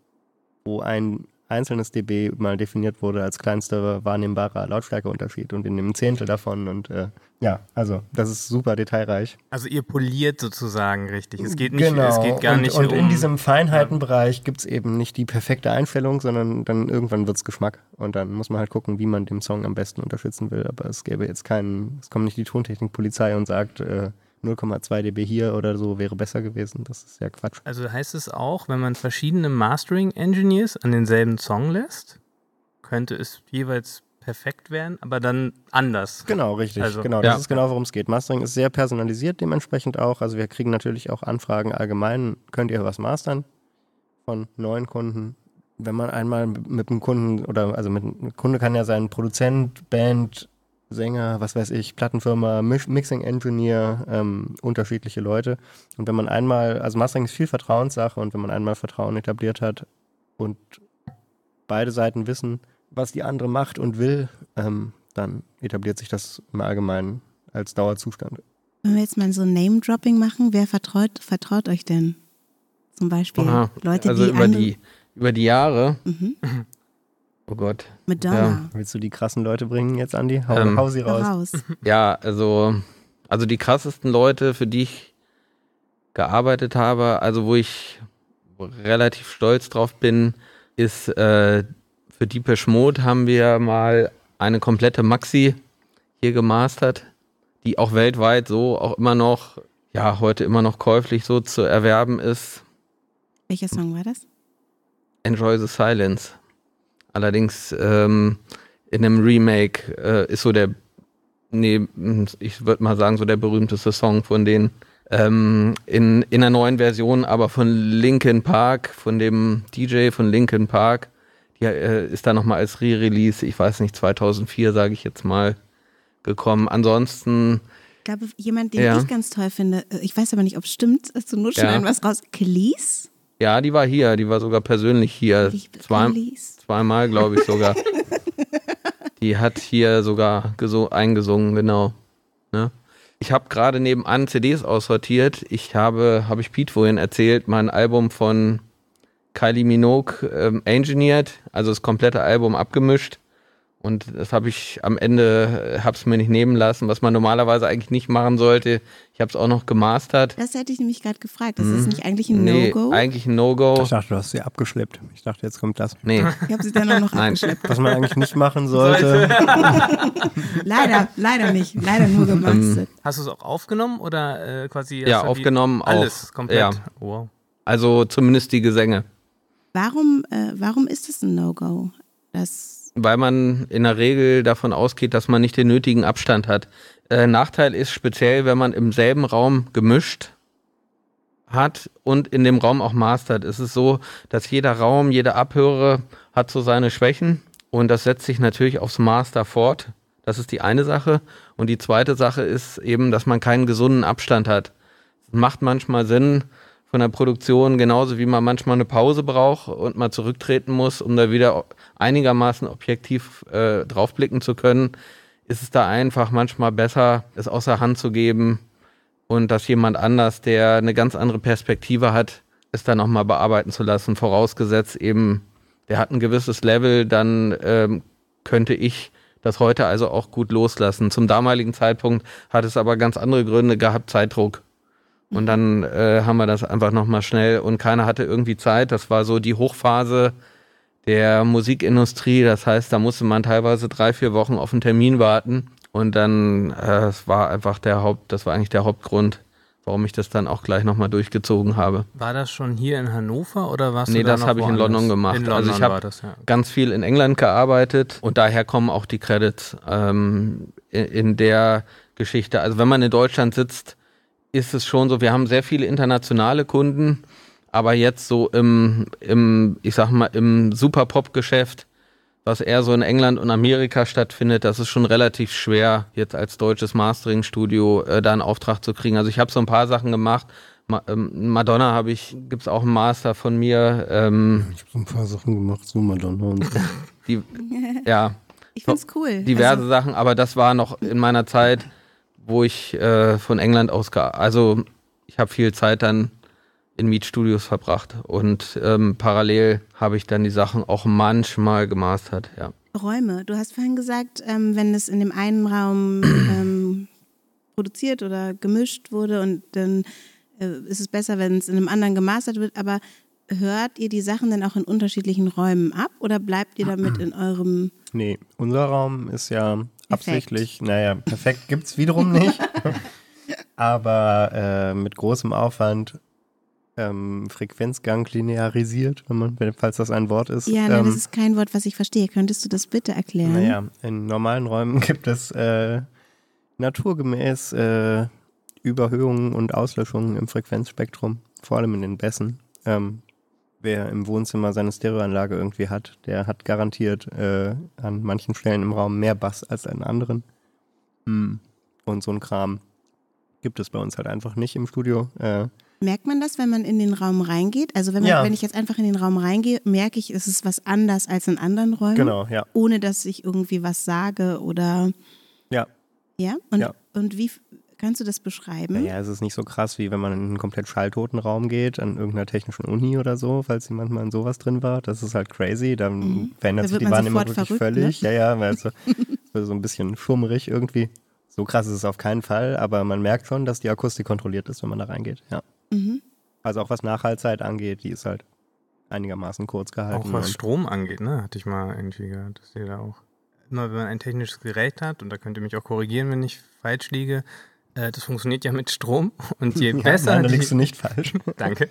wo ein einzelnes dB mal definiert wurde als kleinster wahrnehmbarer Lautstärkeunterschied und wir nehmen ein Zehntel davon und äh, ja, also das ist super detailreich. Also ihr poliert sozusagen richtig. Es geht nicht, genau. es geht gar und, nicht Und um. in diesem Feinheitenbereich gibt es eben nicht die perfekte Einstellung, sondern dann irgendwann wird es Geschmack. Und dann muss man halt gucken, wie man den Song am besten unterstützen will. Aber es gäbe jetzt keinen, es kommt nicht die Tontechnikpolizei und sagt, äh, 0,2 dB hier oder so wäre besser gewesen. Das ist ja Quatsch. Also heißt es auch, wenn man verschiedene Mastering Engineers an denselben Song lässt, könnte es jeweils perfekt werden, aber dann anders. Genau, richtig. Also, genau, das ja. ist genau, worum es geht. Mastering ist sehr personalisiert dementsprechend auch. Also wir kriegen natürlich auch Anfragen allgemein. Könnt ihr was mastern von neuen Kunden? Wenn man einmal mit einem Kunden oder also mit einem Kunde kann ja sein Produzent, Band, Sänger, was weiß ich, Plattenfirma, Mix Mixing Engineer, ähm, unterschiedliche Leute. Und wenn man einmal, also Mastering ist viel Vertrauenssache und wenn man einmal Vertrauen etabliert hat und beide Seiten wissen, was die andere macht und will, ähm, dann etabliert sich das im Allgemeinen als Dauerzustand. Wenn wir jetzt mal so ein Name-Dropping machen, wer vertraut, vertraut euch denn? Zum Beispiel Aha. Leute, also die über die, über die Jahre. Mhm. Oh Gott. Madonna. Willst du die krassen Leute bringen jetzt, Andi? Hau, Ähm, hau sie raus. raus. Ja, also, also die krassesten Leute, für die ich gearbeitet habe, also wo ich relativ stolz drauf bin, ist äh, für Deepesh Mode haben wir mal eine komplette Maxi hier gemastert, die auch weltweit so auch immer noch, ja, heute immer noch käuflich so zu erwerben ist. Welcher Song war das? Enjoy the Silence. Allerdings ähm, in einem Remake äh, ist so der, nee, ich würde mal sagen, so der berühmteste Song von denen. Ähm, in, in einer neuen Version, aber von Linkin Park, von dem DJ von Linkin Park. Die äh, ist da nochmal als Re-Release, ich weiß nicht, 2004, sage ich jetzt mal, gekommen. Ansonsten, Ich glaube, jemand, den Ja. ich ganz toll finde, äh, ich weiß aber nicht, ob es stimmt, zur Not Ja. was raus. Kelis? Ja, die war hier, die war sogar persönlich hier. Liebe Zwei. Zweimal, glaube ich sogar. [LAUGHS] die hat hier sogar eingesungen, genau. Ne? Ich habe gerade nebenan CDs aussortiert. Ich habe, habe ich Pete vorhin erzählt, mein Album von Kylie Minogue ähm, engineert, also das komplette Album abgemischt. Und das habe ich am Ende, habe es mir nicht nehmen lassen, was man normalerweise eigentlich nicht machen sollte. Ich habe es auch noch gemastert. Das hätte ich nämlich gerade gefragt. Das ist nicht eigentlich ein Nee, No-Go? eigentlich ein No-Go. Ich dachte, du hast sie abgeschleppt. Ich dachte, jetzt kommt das. Nee. Ich habe sie dann auch noch [LAUGHS] Nein. abgeschleppt. Was man eigentlich nicht machen sollte. [LAUGHS] Leider, leider nicht. Leider nur gemastert. Hast du es auch aufgenommen oder äh, quasi? Ja, aufgenommen auch. Alles komplett. Ja. Wow. Also zumindest die Gesänge. Warum, äh, warum ist es ein No-Go? Das, weil man in der Regel davon ausgeht, dass man nicht den nötigen Abstand hat. Äh, Nachteil ist speziell, wenn man im selben Raum gemischt hat und in dem Raum auch mastert. Es ist so, dass jeder Raum, jeder Abhörer hat so seine Schwächen und das setzt sich natürlich aufs Master fort. Das ist die eine Sache. Und die zweite Sache ist eben, dass man keinen gesunden Abstand hat. Es macht manchmal Sinn von der Produktion, genauso wie man manchmal eine Pause braucht und mal zurücktreten muss, um da wieder einigermaßen objektiv äh, draufblicken zu können, ist es da einfach manchmal besser, es außer Hand zu geben und dass jemand anders, der eine ganz andere Perspektive hat, es dann nochmal bearbeiten zu lassen. Vorausgesetzt eben, der hat ein gewisses Level, dann ähm, könnte ich das heute also auch gut loslassen. Zum damaligen Zeitpunkt hat es aber ganz andere Gründe gehabt, Zeitdruck. Und dann äh, haben wir das einfach nochmal schnell und keiner hatte irgendwie Zeit. Das war so die Hochphase der Musikindustrie. Das heißt, da musste man teilweise drei, vier Wochen auf einen Termin warten. Und dann, äh, es war einfach der Haupt, das war eigentlich der Hauptgrund, warum ich das dann auch gleich nochmal durchgezogen habe. War das schon hier in Hannover oder warst Nee, du da das habe ich in? London gemacht. In Also London ich hab- war das, ja. Ganz viel in England gearbeitet und daher kommen auch die Credits ähm, in, in der Geschichte. Also wenn man in Deutschland sitzt, ist es schon so, wir haben sehr viele internationale Kunden, aber jetzt so im, im ich sag mal, im Super-Pop-Geschäft, was eher so in England und Amerika stattfindet, das ist schon relativ schwer, jetzt als deutsches Mastering-Studio äh, da einen Auftrag zu kriegen. Also ich habe so ein paar Sachen gemacht. Ma ähm, Madonna habe ich, gibt's auch einen Master von mir. Ähm, Ich habe so ein paar Sachen gemacht, so Madonna und so. [LAUGHS] die, ja, ich find's cool. diverse Also, Sachen, aber das war noch in meiner Zeit, wo ich äh, von England aus, also ich habe viel Zeit dann in Mietstudios verbracht und ähm, parallel habe ich dann die Sachen auch manchmal gemastert, ja. Räume. Du hast vorhin gesagt, ähm, wenn es in dem einen Raum [CLEARS THROAT] ähm, produziert oder gemischt wurde und dann äh, ist es besser, wenn es in einem anderen gemastert wird. Aber hört ihr die Sachen dann auch in unterschiedlichen Räumen ab oder bleibt ihr damit [CLEARS THROAT] in eurem Nee, unser Raum ist ja absichtlich, naja, perfekt gibt es wiederum nicht. [LAUGHS] aber äh, mit großem Aufwand ähm, Frequenzgang linearisiert, wenn man, falls das ein Wort ist. Ja, nein, ähm, das ist kein Wort, was ich verstehe. Könntest du das bitte erklären? Naja, in normalen Räumen [LAUGHS] gibt es äh, naturgemäß äh, Überhöhungen und Auslöschungen im Frequenzspektrum, vor allem in den Bässen. Ähm, wer im Wohnzimmer seine Stereoanlage irgendwie hat, der hat garantiert äh, an manchen Stellen im Raum mehr Bass als an anderen. Hm. Und so ein Kram gibt es bei uns halt einfach nicht im Studio. Äh, Merkt man das, wenn man in den Raum reingeht? Also wenn, man, Ja. wenn ich jetzt einfach in den Raum reingehe, merke ich, es ist was anders als in anderen Räumen, genau, ja. ohne dass ich irgendwie was sage oder Ja. ja. Und, Ja. und wie kannst du das beschreiben? Naja, es ist nicht so krass, wie wenn man in einen komplett schalltoten Raum geht, an irgendeiner technischen Uni oder so, falls jemand mal in sowas drin war. Das ist halt crazy. Dann Mhm. verändert Da sich die Wahrnehmung wirklich verrückt, ne? völlig. Ja, ja, weil es so, [LAUGHS] so ein bisschen schummerig irgendwie. So krass ist es auf keinen Fall, aber man merkt schon, dass die Akustik kontrolliert ist, wenn man da reingeht. Ja. Mhm. Also auch was Nachhaltzeit angeht, die ist halt einigermaßen kurz gehalten. Auch was Strom angeht, ne? Hatte ich mal irgendwie gehört, dass ihr da auch. Immer wenn man ein technisches Gerät hat, und da könnt ihr mich auch korrigieren, wenn ich falsch liege, das funktioniert ja mit Strom. [LAUGHS] Und je [LAUGHS] ja, besser. nein, da die- liegst du nicht falsch. [LAUGHS] Danke.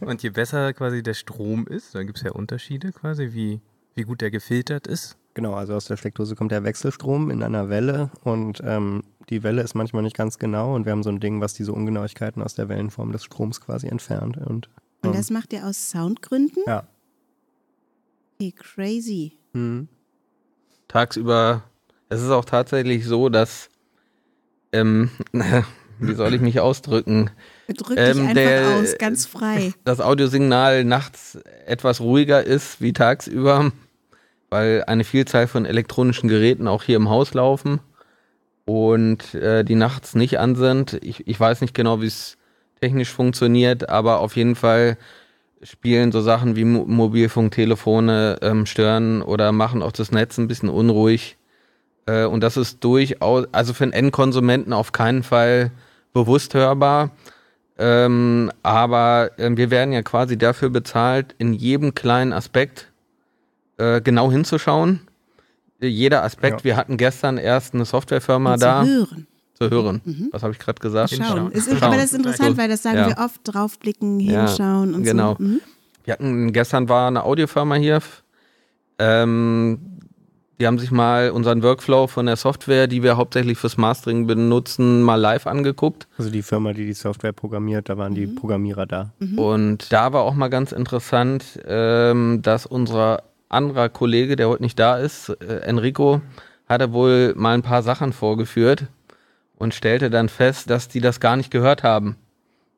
und je besser quasi der Strom ist, da gibt es ja Unterschiede quasi, wie, wie gut der gefiltert ist. Genau, also aus der Steckdose kommt der Wechselstrom in einer Welle und ähm, die Welle ist manchmal nicht ganz genau und wir haben so ein Ding, was diese Ungenauigkeiten aus der Wellenform des Stroms quasi entfernt. Und, Und ähm, das macht ihr aus Soundgründen? ja. Okay, crazy. Hm. Tagsüber, es ist auch tatsächlich so, dass, ähm, [LAUGHS] wie soll ich mich ausdrücken, Drück Ähm, dich einfach der- aus, ganz frei. das Audiosignal nachts etwas ruhiger ist wie tagsüber, weil eine Vielzahl von elektronischen Geräten auch hier im Haus laufen. und äh, die nachts nicht an sind. Ich, ich weiß nicht genau, wie es technisch funktioniert, aber auf jeden Fall spielen so Sachen wie Mo Mobilfunktelefone ähm, stören oder machen auch das Netz ein bisschen unruhig. Äh, und das ist durchaus, also für einen Endkonsumenten auf keinen Fall bewusst hörbar. Ähm, aber äh, wir werden ja quasi dafür bezahlt, in jedem kleinen Aspekt äh, genau hinzuschauen. Jeder Aspekt, Ja. wir hatten gestern erst eine Softwarefirma Und da zu hören. zu hören. Mhm. Was habe ich gerade gesagt? Schauen. Hinschauen. Ist, Schauen. aber das ist interessant, weil das sagen Ja. wir oft, draufblicken, Ja, hinschauen und genau. so. Mhm. Wir hatten, gestern war eine Audiofirma hier. Ähm, die haben sich mal unseren Workflow von der Software, die wir hauptsächlich fürs Mastering benutzen, mal live angeguckt. Also die Firma, die die Software programmiert, da waren die Mhm. Programmierer da. Und da war auch mal ganz interessant, ähm, dass unser anderer Kollege, der heute nicht da ist, äh, Enrico, hatte wohl mal ein paar Sachen vorgeführt und stellte dann fest, dass die das gar nicht gehört haben.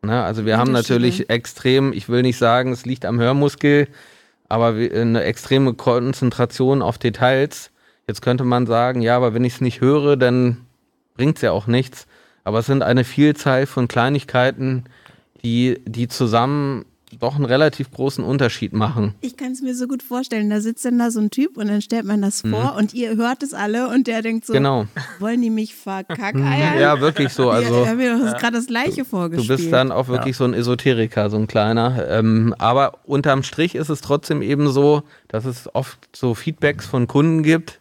Ne? Also wir haben natürlich extrem, ich will nicht sagen, es liegt am Hörmuskel, aber eine extreme Konzentration auf Details. Jetzt könnte man sagen, ja, aber wenn ich es nicht höre, dann bringt es ja auch nichts. Aber es sind eine Vielzahl von Kleinigkeiten, die, die zusammen doch einen relativ großen Unterschied machen. Ich kann es mir so gut vorstellen. Da sitzt dann da so ein Typ und dann stellt man das vor und ihr hört es alle und der denkt so, Mhm. Genau. wollen die mich verkackeiern? [LAUGHS] Ja, wirklich so. Also ich habe mir doch gerade das Gleiche du vorgespielt. bist dann auch wirklich so ein Esoteriker, so ein kleiner. Ähm, aber unterm Strich ist es trotzdem eben so, dass es oft so Feedbacks von Kunden gibt,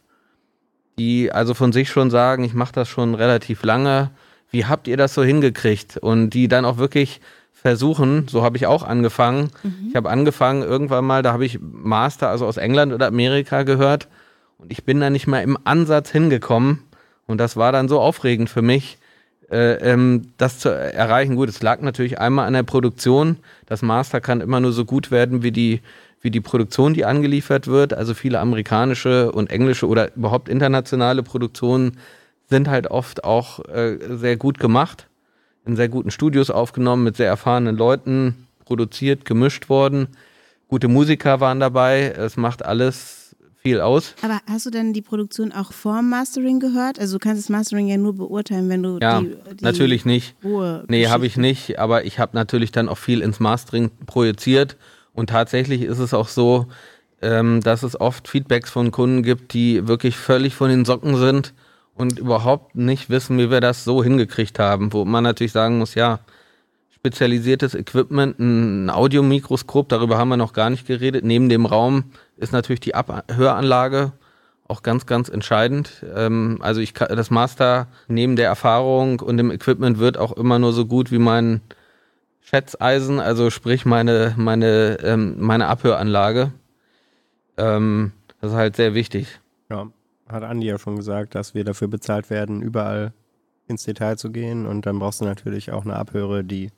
die also von sich schon sagen, ich mache das schon relativ lange. Wie habt ihr das so hingekriegt? Und die dann auch wirklich versuchen, so habe ich auch angefangen. Ich habe angefangen irgendwann mal, da habe ich Master, also aus England oder Amerika gehört. Und ich bin da nicht mal im Ansatz hingekommen. Und das war dann so aufregend für mich, äh, ähm, das zu erreichen. Gut, es lag natürlich einmal an der Produktion. Das Master kann immer nur so gut werden wie die, wie die Produktion, die angeliefert wird. Also viele amerikanische und englische oder überhaupt internationale Produktionen sind halt oft auch äh, sehr gut gemacht, in sehr guten Studios aufgenommen, mit sehr erfahrenen Leuten produziert, gemischt worden. Gute Musiker waren dabei. Es macht alles viel aus. Aber hast du denn die Produktion auch vorm Mastering gehört? Also du kannst das Mastering ja nur beurteilen, wenn du Ja, die, die natürlich nicht. Ruhe Nee, habe ich nicht, aber ich habe natürlich dann auch viel ins Mastering projiziert und tatsächlich ist es auch so, ähm, dass es oft Feedbacks von Kunden gibt, die wirklich völlig von den Socken sind und überhaupt nicht wissen, wie wir das so hingekriegt haben, wo man natürlich sagen muss, ja, spezialisiertes Equipment, ein Audiomikroskop, darüber haben wir noch gar nicht geredet. Neben dem Raum ist natürlich die Abhöranlage auch ganz, ganz entscheidend. Ähm, also ich das Master neben der Erfahrung und dem Equipment wird auch immer nur so gut wie mein Schätzeisen, also sprich meine, meine, ähm, meine Abhöranlage. Ähm, das ist halt sehr wichtig. Ja, hat Andi ja schon gesagt, dass wir dafür bezahlt werden, überall ins Detail zu gehen. Und dann brauchst du natürlich auch eine Abhöre, die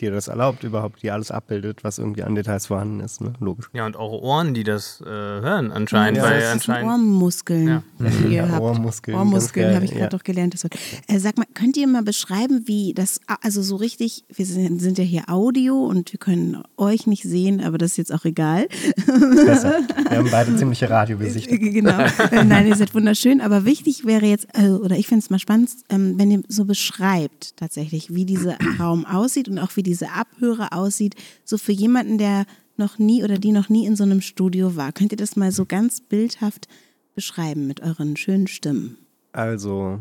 dir das erlaubt, überhaupt, die alles abbildet, was irgendwie an Details vorhanden ist. Ne? Logisch. Ja, und eure Ohren, die das äh, hören anscheinend, Ja, weil das ist anscheinend. Ohrmuskeln, Ja. die ihr habt. Ohrmuskeln. Ohrmuskeln habe ich gerade doch gelernt. Das Wort. Äh, sag mal, könnt ihr mal beschreiben, wie das, also so richtig, wir sind, sind ja hier Audio und wir können euch nicht sehen, aber das ist jetzt auch egal. Besser. Wir haben beide ziemliche Radiogesichter. genau. Äh, Nein, ihr seid wunderschön, aber wichtig wäre jetzt, äh, oder ich finde es mal spannend, ähm, wenn ihr so beschreibt tatsächlich, wie dieser Raum aussieht und auch wie diese Abhöre aussieht, so für jemanden, der noch nie oder die noch nie in so einem Studio war. Könnt ihr das mal so ganz bildhaft beschreiben mit euren schönen Stimmen? Also,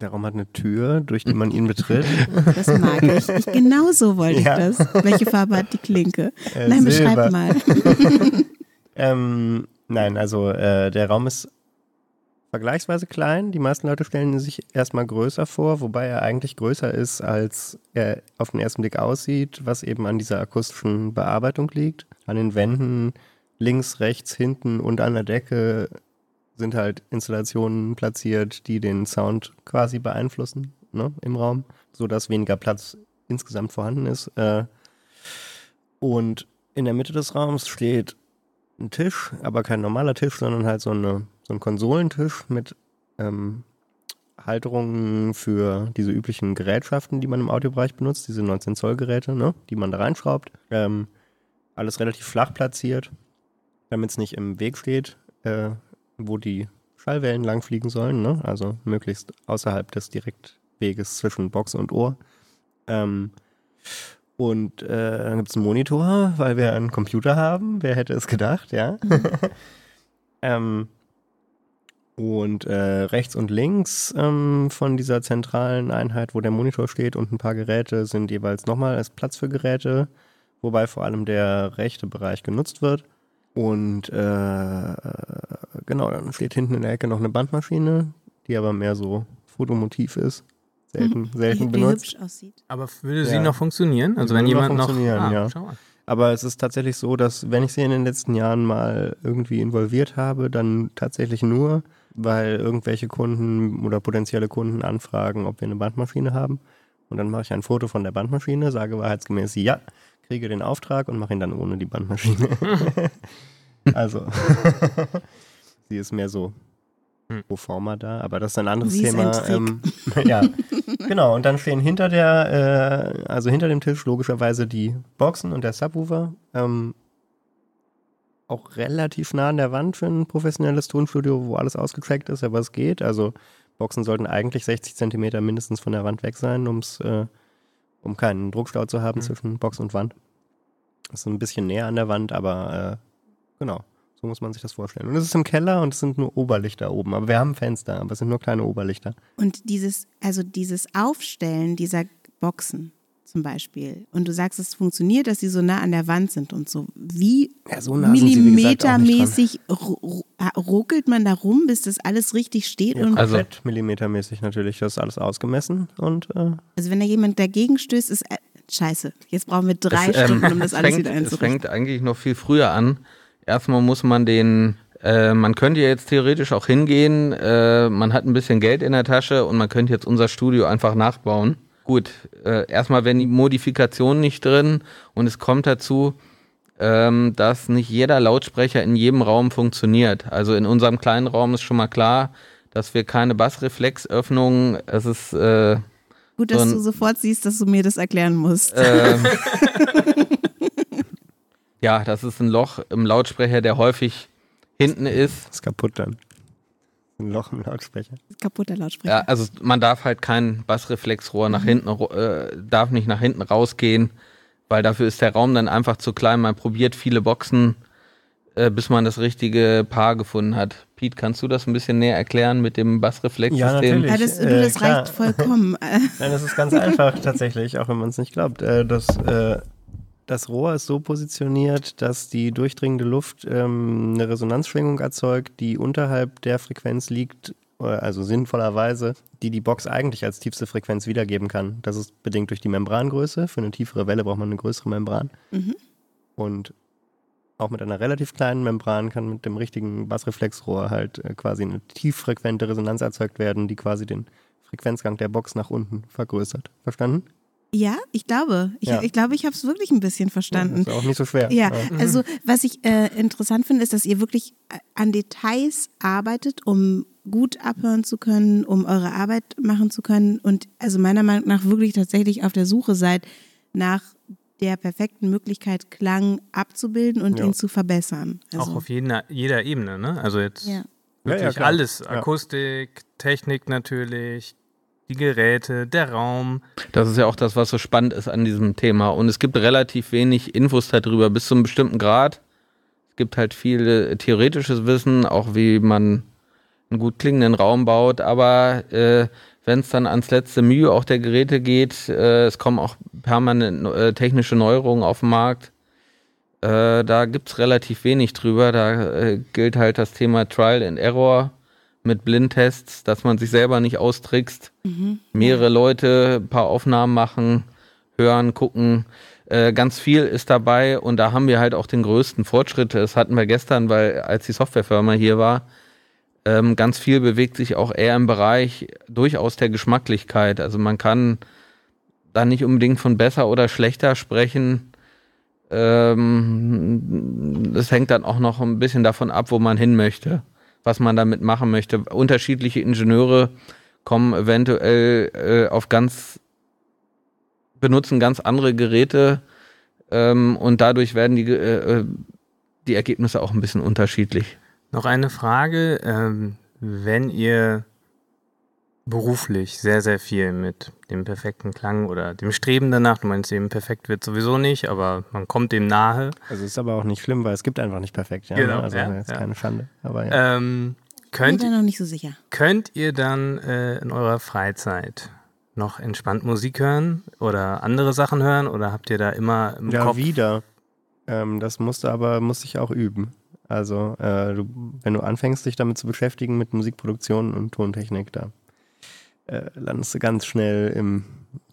der Raum hat eine Tür, durch die man ihn betritt. [LAUGHS] Das mag ich. ich genau so wollte Ja. ich das. Welche Farbe hat die Klinke? [LAUGHS] Äh, Nein, Silber. beschreib mal. [LAUGHS] Ähm, nein, also äh, der Raum ist vergleichsweise klein. Die meisten Leute stellen sich erstmal größer vor, wobei er eigentlich größer ist, als er auf den ersten Blick aussieht, was eben an dieser akustischen Bearbeitung liegt. An den Wänden links, rechts, hinten und an der Decke sind halt Installationen platziert, die den Sound quasi beeinflussen ne, im Raum, sodass weniger Platz insgesamt vorhanden ist. Äh, und in der Mitte des Raums steht ein Tisch, aber kein normaler Tisch, sondern halt so, eine, so ein Konsolentisch mit ähm, Halterungen für diese üblichen Gerätschaften, die man im Audiobereich benutzt, diese 19 Zoll Geräte, ne, die man da reinschraubt. Ähm, alles relativ flach platziert, damit es nicht im Weg steht, äh, wo die Schallwellen lang fliegen sollen, ne? also möglichst außerhalb des Direktweges zwischen Box und Ohr. Ähm, und äh, dann gibt es einen Monitor, weil wir einen Computer haben. Wer hätte es gedacht, ja? [LAUGHS] ähm, und äh, rechts und links ähm, von dieser zentralen Einheit, wo der Monitor steht und ein paar Geräte, sind jeweils nochmal als Platz für Geräte, wobei vor allem der rechte Bereich genutzt wird. Und äh, genau, dann steht hinten in der Ecke noch eine Bandmaschine, die aber mehr so fotomotiv ist. Selten, selten wie, wie benutzt. hübsch aussieht. Aber würde sie Ja. noch funktionieren? Also Die wenn jemand noch. funktionieren, ah, ja. schau an. Aber es ist tatsächlich so, dass wenn ich sie in den letzten Jahren mal irgendwie involviert habe, dann tatsächlich nur, weil irgendwelche Kunden oder potenzielle Kunden anfragen, ob wir eine Bandmaschine haben. Und dann mache ich ein Foto von der Bandmaschine, sage wahrheitsgemäß ja, kriege den Auftrag und mache ihn dann ohne die Bandmaschine. [LAUGHS] also, [LAUGHS] sie ist mehr so Hm. pro forma da, aber das ist ein anderes Sie ist Thema. ein Trick. Ähm, [LAUGHS] ja, genau. Und dann stehen hinter der, äh, also hinter dem Tisch logischerweise die Boxen und der Subwoofer. Ähm, auch relativ nah an der Wand für ein professionelles Tonstudio, wo alles ausgetrackt ist, aber es geht. Also Boxen sollten eigentlich 60 Zentimeter mindestens von der Wand weg sein, um's, äh, um keinen Druckstau zu haben Mhm. zwischen Box und Wand. Das ist ein bisschen näher an der Wand, aber äh, genau. So muss man sich das vorstellen. Und es ist im Keller und es sind nur Oberlichter oben. Aber wir haben Fenster, aber es sind nur kleine Oberlichter. Und dieses, also dieses Aufstellen dieser Boxen zum Beispiel, und du sagst, es funktioniert, dass sie so nah an der Wand sind und so. Wie Ja, so millimetermäßig ru- ru- ruckelt man da rum, bis das alles richtig steht? Ja, und, Also- millimetermäßig natürlich. Das ist alles ausgemessen und äh, also wenn da jemand dagegen stößt, ist äh, scheiße. Jetzt brauchen wir drei Es, ähm, Stunden, um das es alles fängt, wieder Es einzurichten. fängt eigentlich noch viel früher an. Erstmal muss man den, äh, man könnte ja jetzt theoretisch auch hingehen, äh, man hat ein bisschen Geld in der Tasche und man könnte jetzt unser Studio einfach nachbauen. Gut, äh, erstmal werden die Modifikationen nicht drin und es kommt dazu, ähm, dass nicht jeder Lautsprecher in jedem Raum funktioniert. Also in unserem kleinen Raum ist schon mal klar, dass wir keine Bassreflexöffnungen, es ist äh, Gut, dass so ein- du sofort siehst, dass du mir das erklären musst. ähm, [LAUGHS] ja, das ist ein Loch im Lautsprecher, der häufig hinten ist. ist kaputt dann. Ein Loch im Lautsprecher. Kaputter Lautsprecher. Ja, also man darf halt kein Bassreflexrohr nach hinten, ro- äh, darf nicht nach hinten rausgehen, weil dafür ist der Raum dann einfach zu klein. Man probiert viele Boxen, äh, bis man das richtige Paar gefunden hat. Pete, kannst du das ein bisschen näher erklären mit dem Bassreflexsystem? Ja, natürlich. Ja, das, du, äh, das klar. reicht vollkommen. Äh, [LAUGHS] Nein, das ist ganz einfach tatsächlich, auch wenn man es nicht glaubt. Äh, das, äh, das Rohr ist so positioniert, dass die durchdringende Luft ähm, eine Resonanzschwingung erzeugt, die unterhalb der Frequenz liegt, äh, also sinnvollerweise, die die Box eigentlich als tiefste Frequenz wiedergeben kann. Das ist bedingt durch die Membrangröße. Für eine tiefere Welle braucht man eine größere Membran. Mhm. Und auch mit einer relativ kleinen Membran kann mit dem richtigen Bassreflexrohr halt äh, quasi eine tieffrequente Resonanz erzeugt werden, die quasi den Frequenzgang der Box nach unten vergrößert. Verstanden? Ja, ich glaube. Ich, Ja. ich glaube, ich habe es wirklich ein bisschen verstanden. Ist auch nicht so schwer. Ja, also was ich äh, interessant finde, ist, dass ihr wirklich äh, an Details arbeitet, um gut abhören zu können, um eure Arbeit machen zu können und also meiner Meinung nach wirklich tatsächlich auf der Suche seid nach der perfekten Möglichkeit, Klang abzubilden und Ja. ihn zu verbessern. Also, Auch auf jeden, jeder Ebene, ne? Also jetzt ja. Ja, wirklich ja, alles. Ja. Akustik, Technik natürlich, die Geräte, der Raum. Das ist ja auch das, was so spannend ist an diesem Thema. Und es gibt relativ wenig Infos darüber, bis zu einem bestimmten Grad. Es gibt halt viel äh, theoretisches Wissen, auch wie man einen gut klingenden Raum baut. Aber äh, wenn es dann ans letzte Mühe auch der Geräte geht, äh, es kommen auch permanent äh, technische Neuerungen auf den Markt. Äh, da gibt es relativ wenig drüber. Da äh, gilt halt das Thema Trial and Error mit Blindtests, dass man sich selber nicht austrickst mehrere Leute ein paar Aufnahmen machen, hören, gucken. Äh, ganz viel ist dabei und da haben wir halt auch den größten Fortschritt. Das hatten wir gestern, weil als die Softwarefirma hier war, ähm, ganz viel bewegt sich auch eher im Bereich durchaus der Geschmacklichkeit. Also man kann da nicht unbedingt von besser oder schlechter sprechen. Ähm, das hängt dann auch noch ein bisschen davon ab, wo man hin möchte, was man damit machen möchte. Unterschiedliche Ingenieure kommen eventuell äh, auf ganz, benutzen ganz andere Geräte ähm, und dadurch werden die, äh, äh, die Ergebnisse auch ein bisschen unterschiedlich. Noch eine Frage. Ähm, wenn ihr beruflich sehr, sehr viel mit dem perfekten Klang oder dem Streben danach, du meinst eben perfekt wird sowieso nicht, aber man kommt dem nahe. Also ist aber auch nicht schlimm, weil es gibt einfach nicht perfekt. Ja, Genau? Also ja, jetzt ja. keine Schande. Aber ja. Ähm, Bin könnt, mir da noch nicht so sicher. könnt ihr dann äh, in eurer Freizeit noch entspannt Musik hören oder andere Sachen hören oder habt ihr da immer im Ja, Kopf? wieder. Ähm, das musst du aber, musste ich auch üben. Also, äh, du, wenn du anfängst, dich damit zu beschäftigen, mit Musikproduktion und Tontechnik, da äh, landest du ganz schnell im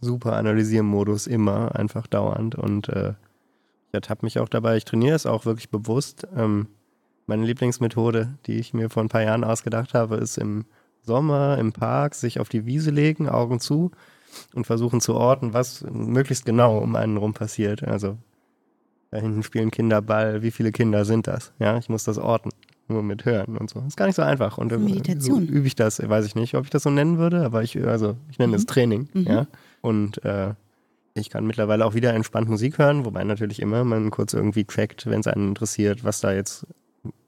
super Analysieren-Modus, immer, einfach dauernd. Und äh, ich ertappe mich auch dabei, ich trainiere es auch wirklich bewusst. Ähm, meine Lieblingsmethode, die ich mir vor ein paar Jahren ausgedacht habe, ist im Sommer im Park sich auf die Wiese legen, Augen zu und versuchen zu orten, was möglichst genau um einen rum passiert. Also da hinten spielen Kinder Ball. Wie viele Kinder sind das? Ja, ich muss das orten. Nur mit Hören und so. Ist gar nicht so einfach. Und äh, Meditation. So übe ich das. Weiß ich nicht, ob ich das so nennen würde, aber ich, also, ich nenne es Training. Mhm. Ja. Und äh, ich kann mittlerweile auch wieder entspannt Musik hören, wobei natürlich immer man kurz irgendwie checkt, wenn es einen interessiert, was da jetzt,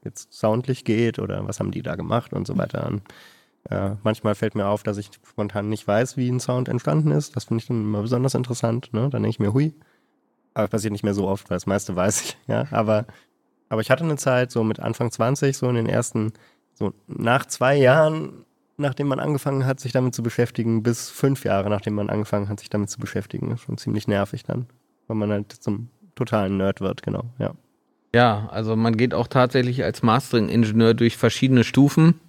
jetzt soundlich geht oder was haben die da gemacht und so weiter. Und, äh, manchmal fällt mir auf, dass ich spontan nicht weiß, wie ein Sound entstanden ist. Das finde ich dann immer besonders interessant. Ne? Dann denke ich mir, hui, aber passiert nicht mehr so oft, weil das meiste weiß ich, ja. Aber, aber ich hatte eine Zeit, so mit Anfang 20, so in den ersten, so nach zwei Jahren, nachdem man angefangen hat, sich damit zu beschäftigen, bis fünf Jahre, nachdem man angefangen hat, sich damit zu beschäftigen. Ist schon ziemlich nervig dann, weil man halt zum totalen Nerd wird, genau, ja. Ja, also man geht auch tatsächlich als Mastering-Ingenieur durch verschiedene Stufen.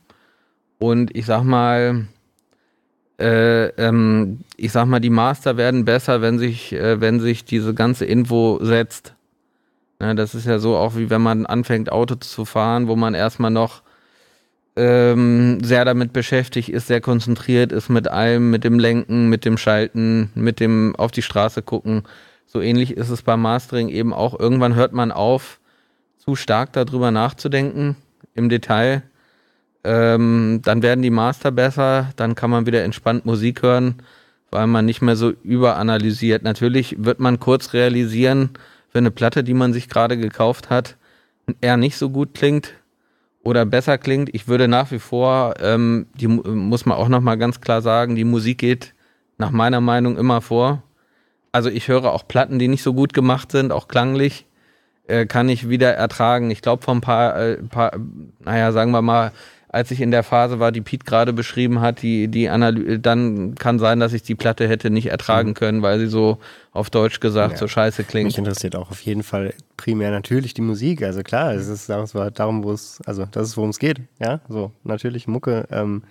Und ich sag mal, äh, ähm, ich sag mal, die Master werden besser, wenn sich, äh, wenn sich diese ganze Info setzt. Ne, das ist ja so auch wie wenn man anfängt, Auto zu fahren, wo man erstmal noch ähm, sehr damit beschäftigt ist, sehr konzentriert ist mit allem, mit dem Lenken, mit dem Schalten, mit dem auf die Straße gucken. So ähnlich ist es beim Mastering eben auch. Irgendwann hört man auf, zu stark darüber nachzudenken im Detail. Ähm, dann werden die Master besser, dann kann man wieder entspannt Musik hören, weil man nicht mehr so überanalysiert. Natürlich wird man kurz realisieren, wenn eine Platte, die man sich gerade gekauft hat, eher nicht so gut klingt oder besser klingt. Ich würde nach wie vor, ähm, die mu- muss man auch noch mal ganz klar sagen, die Musik geht nach meiner Meinung immer vor. Also ich höre auch Platten, die nicht so gut gemacht sind, auch klanglich, äh, kann ich wieder ertragen. Ich glaube, vor ein paar, äh, paar, naja, sagen wir mal, als ich in der Phase war, die Pete gerade beschrieben hat, die, die Analyse, dann kann sein, dass ich die Platte hätte nicht ertragen können, weil sie so auf Deutsch gesagt Ja. so scheiße Mich klingt. interessiert auch auf jeden Fall primär natürlich die Musik. Also klar, es ist darum, wo es, also das ist, worum es geht. Ja, so natürlich Mucke. Ähm,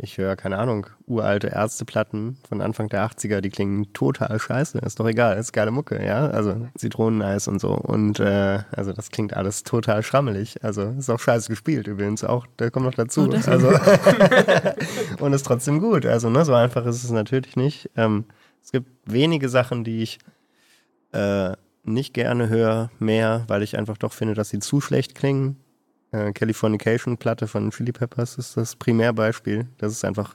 ich höre, keine Ahnung, uralte Ärzteplatten von Anfang der 80er, die klingen total scheiße. Ist doch egal, ist geile Mucke, ja. Also Zitroneneis und so. Und äh, also das klingt alles total schrammelig. Also ist auch scheiße gespielt übrigens auch. Der kommt noch dazu. Oh, also [LAUGHS] und ist trotzdem gut. Also, ne, so einfach ist es natürlich nicht. Ähm, es gibt wenige Sachen, die ich äh, nicht gerne höre, mehr, weil ich einfach doch finde, dass sie zu schlecht klingen. Äh, Californication-Platte von Chili Peppers ist das Primärbeispiel. Das ist einfach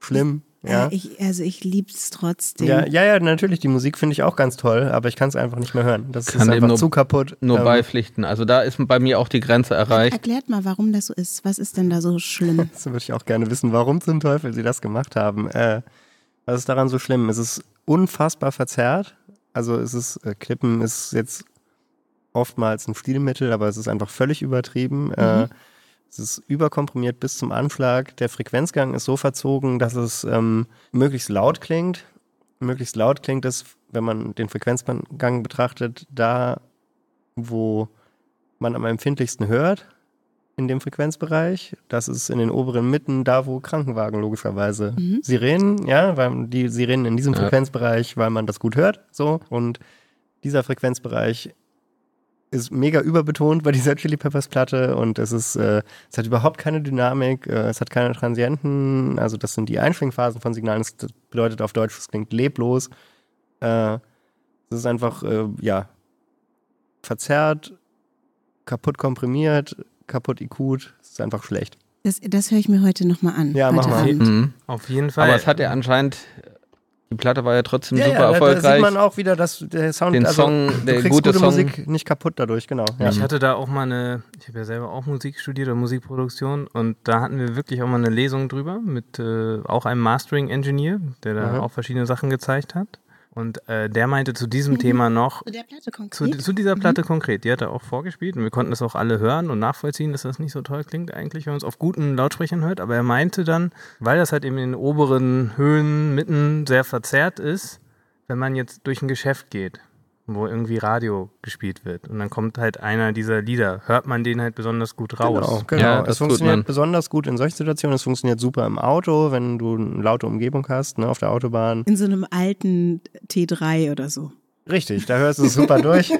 schlimm. Ja. Äh, ich, also ich lieb's trotzdem. Ja, ja, ja, natürlich, die Musik finde ich auch ganz toll, aber ich kann es einfach nicht mehr hören. Das Kann ist einfach nur- zu kaputt. Nur Ähm, beipflichten. Also da ist bei mir auch die Grenze erreicht. Erklärt mal, warum das so ist. Was ist denn da so schlimm? [LAUGHS] Das würde ich auch gerne wissen, warum zum Teufel sie das gemacht haben. Äh, was ist daran so schlimm? Es ist unfassbar verzerrt. Also es ist, äh, Klippen ist jetzt oftmals ein Stilmittel, aber es ist einfach völlig übertrieben. Äh, es ist überkomprimiert bis zum Anschlag. Der Frequenzgang ist so verzogen, dass es ähm, möglichst laut klingt. Möglichst laut klingt es, wenn man den Frequenzgang betrachtet, da, wo man am empfindlichsten hört in dem Frequenzbereich. Das ist in den oberen Mitten, da wo Krankenwagen logischerweise Mhm. Sirenen, ja, weil die Sirenen in diesem Ja. Frequenzbereich, weil man das gut hört, so. Und dieser Frequenzbereich ist mega überbetont bei dieser Chili Peppers Platte und es ist, äh, es hat überhaupt keine Dynamik, äh, es hat keine Transienten, also das sind die Einschwingphasen von Signalen, das bedeutet auf Deutsch, es klingt leblos. Äh, es ist einfach, äh, ja, verzerrt, kaputt komprimiert, kaputt IQt, es ist einfach schlecht. Das, das höre ich mir heute nochmal an. Ja, mach mal. Mhm. Auf jeden Fall. Aber es hat ja anscheinend, die Platte war ja trotzdem Ja, super ja, da, da erfolgreich. sieht man auch wieder, dass der Sound, Den also, Song, du der kriegst gute gute Song- Musik nicht kaputt dadurch, genau. Ja. Ich hatte da auch mal eine, ich habe ja selber auch Musik studiert oder Musikproduktion und da hatten wir wirklich auch mal eine Lesung drüber mit äh, auch einem Mastering-Engineer, der da Mhm. auch verschiedene Sachen gezeigt hat. Und äh, der meinte zu diesem Thema noch, Zu der Platte zu, konkret? zu dieser Platte konkret, die hat er auch vorgespielt und wir konnten das auch alle hören und nachvollziehen, dass das nicht so toll klingt eigentlich, wenn man es auf guten Lautsprechern hört. Aber er meinte dann, weil das halt eben in den oberen Höhen mitten sehr verzerrt ist, wenn man jetzt durch ein Geschäft geht, wo irgendwie Radio gespielt wird und dann kommt halt einer dieser Lieder, hört man den halt besonders gut raus. Genau, genau. Ja, es das tut funktioniert man. besonders gut in solchen Situationen. Es funktioniert super im Auto, wenn du eine laute Umgebung hast, ne, auf der Autobahn. In so einem alten T3 oder so. Richtig, da hörst du es super [LAUGHS] durch.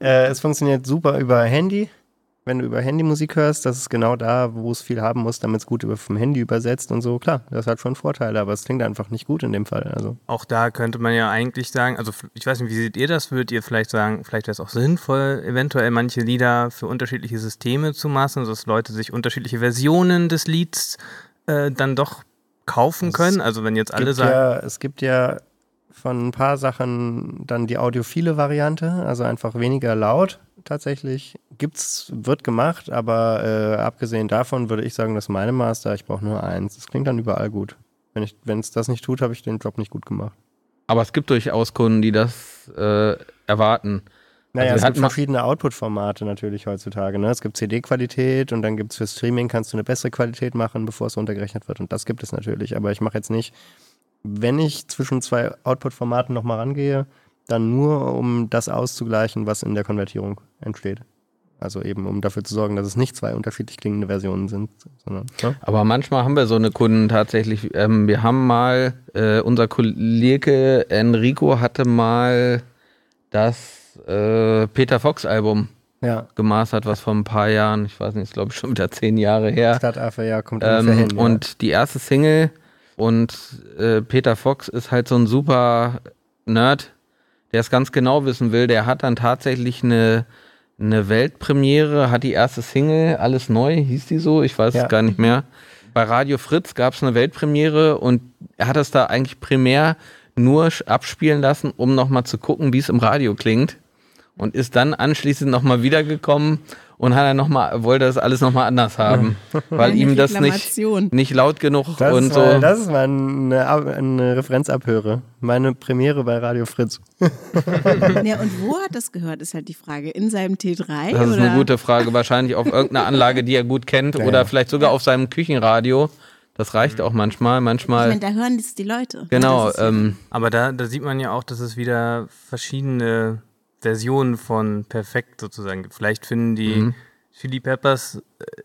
Äh, es funktioniert super über Handy. Wenn du über Handy Musik hörst, das ist genau da, wo es viel haben muss, damit es gut über vom Handy übersetzt und so. Klar, das hat schon Vorteile, aber es klingt einfach nicht gut in dem Fall. Also Auch da könnte man ja eigentlich sagen, also ich weiß nicht, wie seht ihr das? Würdet ihr vielleicht sagen, vielleicht wäre es auch sinnvoll, eventuell manche Lieder für unterschiedliche Systeme zu machen, dass Leute sich unterschiedliche Versionen des Lieds äh, dann doch kaufen können? Also wenn jetzt alle sagen, ja, es gibt ja von ein paar Sachen dann die audiophile Variante, also einfach weniger laut tatsächlich. Gibt's, wird gemacht, aber äh, abgesehen davon würde ich sagen, dass meine Master, ich brauche nur eins. Das klingt dann überall gut. Wenn es das nicht tut, habe ich den Job nicht gut gemacht. Aber es gibt durchaus Kunden, die das äh, erwarten. Naja, Also es gibt verschiedene Output-Formate natürlich heutzutage. Ne? Es gibt CD-Qualität und dann gibt es für Streaming kannst du eine bessere Qualität machen, bevor es runtergerechnet wird. Und das gibt es natürlich. Aber ich mache jetzt nicht, wenn ich zwischen zwei Output-Formaten nochmal rangehe, dann nur, um das auszugleichen, was in der Konvertierung entsteht. Also eben, um dafür zu sorgen, dass es nicht zwei unterschiedlich klingende Versionen sind, sondern. Ne? Aber manchmal haben wir so eine Kunden tatsächlich. Ähm, wir haben mal, äh, unser Kollege Enrico hatte mal das äh, Peter Fox Album Ja, gemastert, was vor ein paar Jahren, ich weiß nicht, ist glaube ich schon wieder zehn Jahre her. Stadtaffe, ja, kommt Ähm, hin. ja. und die erste Single und äh, Peter Fox ist halt so ein super Nerd, der es ganz genau wissen will. Der hat dann tatsächlich eine, eine Weltpremiere, hat die erste Single, alles neu, hieß die so, ich weiß Ja. es gar nicht mehr. Bei Radio Fritz gab es eine Weltpremiere und er hat es da eigentlich primär nur abspielen lassen, um nochmal zu gucken, wie es im Radio klingt. Und ist dann anschließend nochmal wiedergekommen und hat er noch mal, wollte das alles nochmal anders haben, [LAUGHS] weil Eine ihm das nicht, nicht laut genug das, und ist so. mal, das ist mal eine, eine Referenzabhöre. Meine Premiere bei Radio Fritz. [LAUGHS] Ja, und wo hat das gehört, ist halt die Frage. In seinem T3? Das ist oder? eine gute Frage. Wahrscheinlich auf irgendeiner Anlage, die er gut kennt Ja, oder ja. vielleicht sogar auf seinem Küchenradio. Das reicht auch manchmal. Ich Manchmal, meine, da hören das die Leute. genau. Ja- Ähm, aber da, da sieht man ja auch, dass es wieder verschiedene Versionen von Perfekt sozusagen gibt. Vielleicht finden die Mhm. Chili Peppers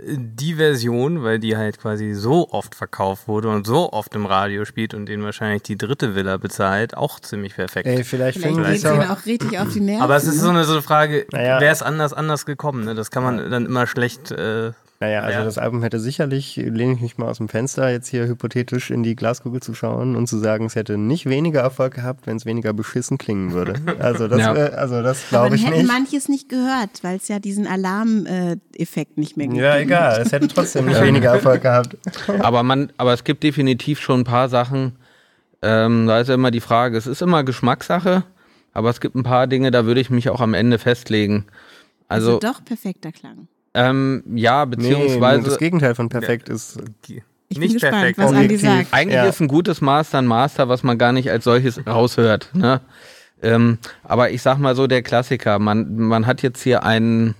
äh, die Version, weil die halt quasi so oft verkauft wurde und so oft im Radio spielt und denen wahrscheinlich die dritte Villa bezahlt, auch ziemlich perfekt. Ey, vielleicht, Vielleicht finden geht es ihnen auch. auch richtig auf die [LAUGHS] Nerven. Aber es ist so eine, so eine Frage, Naja. wäre es anders, anders gekommen? Ne? Das kann man dann immer schlecht. Äh, Naja, also Ja. das Album hätte sicherlich, lehne ich mich mal aus dem Fenster, jetzt hier hypothetisch in die Glaskugel zu schauen und zu sagen, es hätte nicht weniger Erfolg gehabt, wenn es weniger beschissen klingen würde. [LAUGHS] Also das, Ja. äh, also das Aber glaube ich hätten nicht. manches nicht gehört, weil es ja diesen Alarmeffekt nicht mehr gibt. Ja, egal, es hätte trotzdem nicht [LAUGHS] weniger Erfolg gehabt. aber man, aber es gibt definitiv schon ein paar Sachen. Ähm, da ist ja immer die Frage, es ist immer Geschmackssache, aber es gibt ein paar Dinge, da würde ich mich auch am Ende festlegen. Also, Also, doch perfekter Klang. Ähm, ja, Nee, beziehungsweise das Gegenteil von perfekt ist. die- Ich bin nicht gespannt, perfekt. was Andi sagt. Eigentlich Ja. ist ein gutes Master ein Master, was man gar nicht als solches raushört. Ne? Ähm, aber ich sag mal so, der Klassiker, man, man hat jetzt hier ein,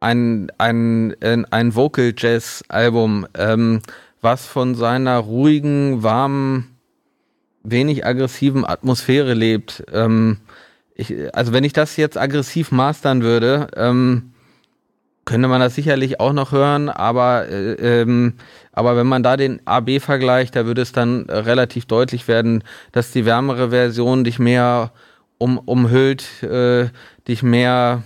ein, ein, ein, ein Vocal Jazz Album, ähm, was von seiner ruhigen, warmen, wenig aggressiven Atmosphäre lebt. Ähm, ich, also wenn ich das jetzt aggressiv mastern würde, ähm, könnte man das sicherlich auch noch hören, aber, äh, ähm, aber wenn man da den AB vergleicht, da würde es dann äh, relativ deutlich werden, dass die wärmere Version dich mehr um, umhüllt, äh, dich mehr,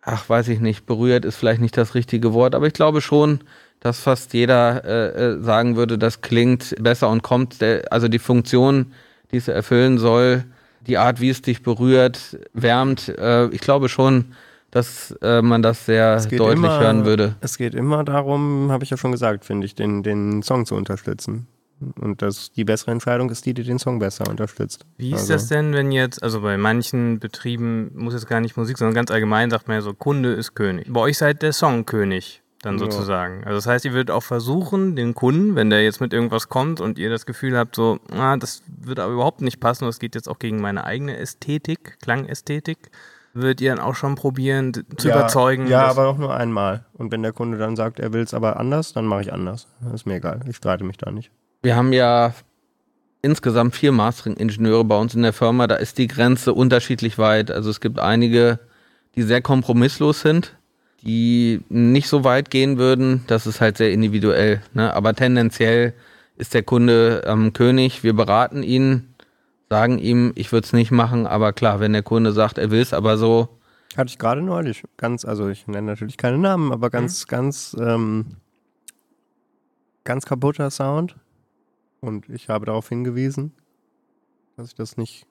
ach weiß ich nicht, berührt ist vielleicht nicht das richtige Wort, aber ich glaube schon, dass fast jeder äh, äh, sagen würde, das klingt besser und kommt, der, also die Funktion, die es erfüllen soll, die Art, wie es dich berührt, wärmt, äh, ich glaube schon, dass äh, man das sehr deutlich immer- hören würde. Es geht immer darum, habe ich ja schon gesagt, finde ich, den, den Song zu unterstützen. Und das, die bessere Entscheidung ist die, die den Song besser unterstützt. Wie ist Also- das denn, wenn jetzt, also bei manchen Betrieben muss jetzt gar nicht Musik, sondern ganz allgemein sagt man ja so, Kunde ist König. Bei euch seid der Songkönig dann Ja. sozusagen. Also das heißt, ihr würdet auch versuchen, den Kunden, wenn der jetzt mit irgendwas kommt und ihr das Gefühl habt, so, ah, das wird aber überhaupt nicht passen, das geht jetzt auch gegen meine eigene Ästhetik, Klangästhetik, würdet ihr dann auch schon probieren zu ja, überzeugen. Ja, aber auch nur einmal. Und wenn der Kunde dann sagt, er will es aber anders, dann mache ich anders. Das ist mir egal. Ich streite mich da nicht. Wir haben ja insgesamt vier Mastering-Ingenieure bei uns in der Firma. Da ist die Grenze unterschiedlich weit. Also es gibt einige, die sehr kompromisslos sind, die nicht so weit gehen würden. Das ist halt sehr individuell. Ne? Aber tendenziell ist der Kunde ähm, König. Wir beraten ihn, sagen ihm, ich würde es nicht machen. Aber klar, wenn der Kunde sagt, er will es aber so, Hatte ich gerade neulich. Ganz, also ich nenne natürlich keine Namen, aber ganz, ganz, ähm, ganz kaputter Sound. Und ich habe darauf hingewiesen, dass ich das nicht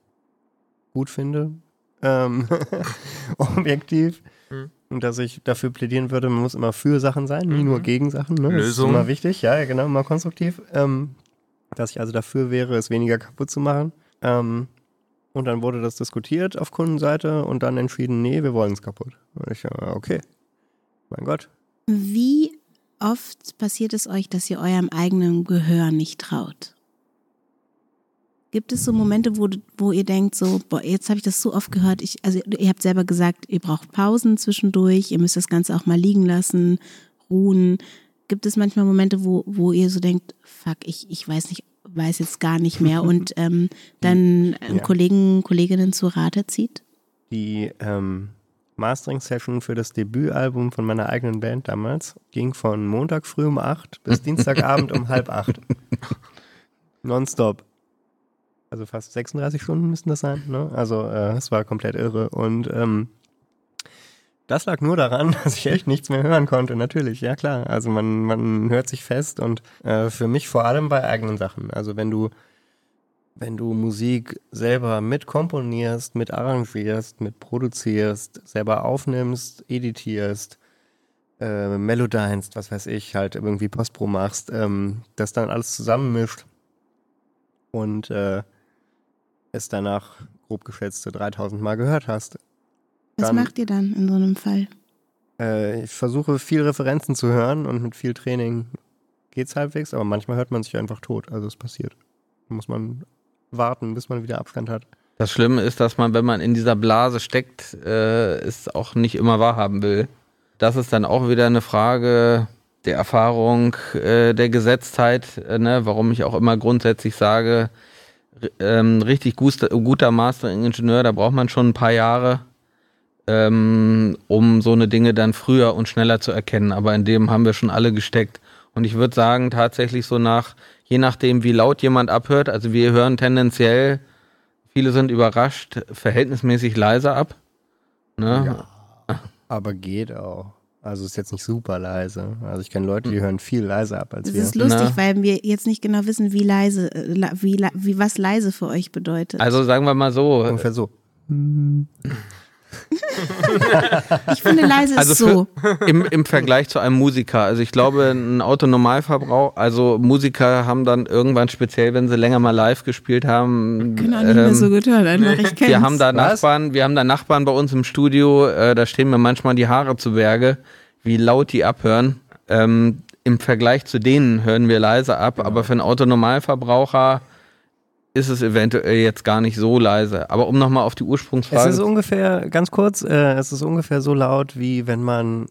gut finde. Ähm, [LAUGHS] objektiv. Mhm. Und dass ich dafür plädieren würde, man muss immer für Sachen sein, nie nur Mhm. gegen Sachen. Ne? Das Lösung. ist immer wichtig, ja, genau, immer konstruktiv. Ähm, dass ich also dafür wäre, es weniger kaputt zu machen. Ähm, und dann wurde das diskutiert auf Kundenseite und dann entschieden, nee, wir wollen es kaputt. Und ich, äh, okay, mein Gott. Wie oft passiert es euch, dass ihr eurem eigenen Gehör nicht traut? Gibt es so Momente, wo, wo ihr denkt, so, boah, jetzt habe ich das so oft gehört, ich, also ihr habt selber gesagt, ihr braucht Pausen zwischendurch, ihr müsst das Ganze auch mal liegen lassen, ruhen. Gibt es manchmal Momente, wo, wo ihr so denkt, fuck, ich, ich weiß nicht, weiß jetzt gar nicht mehr [LAUGHS] und ähm, dann ähm, Ja. Kollegen, Kolleginnen zu Rate zieht? Die ähm, Mastering-Session für das Debütalbum von meiner eigenen Band damals ging von Montag früh um 8 bis Dienstagabend um halb 8. [LAUGHS] Nonstop. Also fast 36 Stunden müssten das sein. Ne? Also äh, es war komplett irre. Und ähm, das lag nur daran, [LAUGHS] dass ich echt nichts mehr hören konnte, natürlich, ja klar. Also man, man hört sich fest und äh, für mich vor allem bei eigenen Sachen. Also wenn du, wenn du Musik selber mit komponierst, mit arrangierst, mit produzierst, selber aufnimmst, editierst, äh, melodinst, was weiß ich, halt irgendwie Postpro machst, ähm, das dann alles zusammenmischt und äh, es danach grob geschätzte 3000 Mal gehört hast. Was Dann- macht ihr dann in so einem Fall? Äh, ich versuche viel Referenzen zu hören und mit viel Training geht's halbwegs, aber manchmal hört man sich einfach tot. Also es passiert. Da muss man warten, bis man wieder Abstand hat. Das Schlimme ist, dass man, wenn man in dieser Blase steckt, äh, es auch nicht immer wahrhaben will. Das ist dann auch wieder eine Frage der Erfahrung, äh, der Gesetztheit, äh, ne? warum ich auch immer grundsätzlich sage, ähm, richtig guster, guter Mastering-Ingenieur, da braucht man schon ein paar Jahre, ähm, um so eine Dinge dann früher und schneller zu erkennen. Aber in dem haben wir schon alle gesteckt. Und ich würde sagen, tatsächlich so nach, je nachdem, wie laut jemand abhört, also wir hören tendenziell Viele sind überrascht, verhältnismäßig leise ab. Ne? [LAUGHS] Aber geht auch. Also ist jetzt nicht super leise. Also ich kenne Leute, die hören viel leiser ab als Das wir. ist lustig, Na. weil wir jetzt nicht genau wissen, wie leise, äh, wie, wie was leise für euch bedeutet. Also sagen wir mal so, Ungefähr so. [LAUGHS] [LAUGHS] ich finde, leise also ist so. für, im, im Vergleich zu einem Musiker. Also ich glaube, ein Autonormalverbrauch, also Musiker haben dann irgendwann speziell, wenn sie länger mal live gespielt haben, Können auch nicht mehr ähm, so gut hören, einfach. Ich kenn's. wir haben da Was? Nachbarn, wir haben da Nachbarn bei uns im Studio, äh, da stehen mir manchmal die Haare zu Berge, wie laut die abhören. Ähm, Im Vergleich zu denen hören wir leise ab, aber für einen Autonormalverbraucher ist es eventuell jetzt gar nicht so leise. Aber um nochmal auf die Es Ursprungsfrage ist ungefähr, ganz kurz, äh, es ist ungefähr so laut, wie wenn man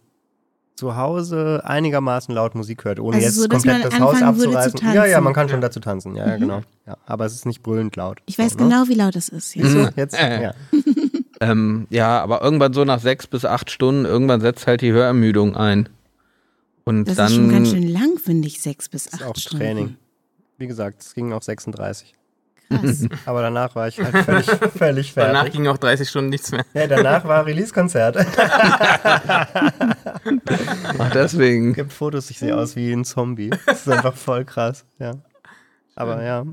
zu Hause einigermaßen laut Musik hört, ohne Also jetzt so, dass komplett man das Haus abzureißen. Ja, ja, man kann schon dazu tanzen. Ja, ja, Mhm. genau. Ja, aber es ist nicht brüllend laut. Ich weiß So, ne? genau, wie laut es ist. Ja. So, jetzt, Äh. ja. Ähm, ja, aber irgendwann so nach sechs bis acht Stunden, irgendwann setzt halt die Hörermüdung ein. Und Das dann. ist schon ganz schön lang, finde ich, sechs bis Das acht ist auch Stunden. Training. Wie gesagt, es ging auf 36. Krass. [LAUGHS] Aber danach war ich halt völlig, [LAUGHS] völlig Danach fertig. ging auch 30 Stunden nichts mehr. Ja, danach war Release-Konzert. [LAUGHS] Ach, deswegen. gibt Fotos, ich sehe aus wie ein Zombie. Das ist einfach voll krass, ja. Aber ja,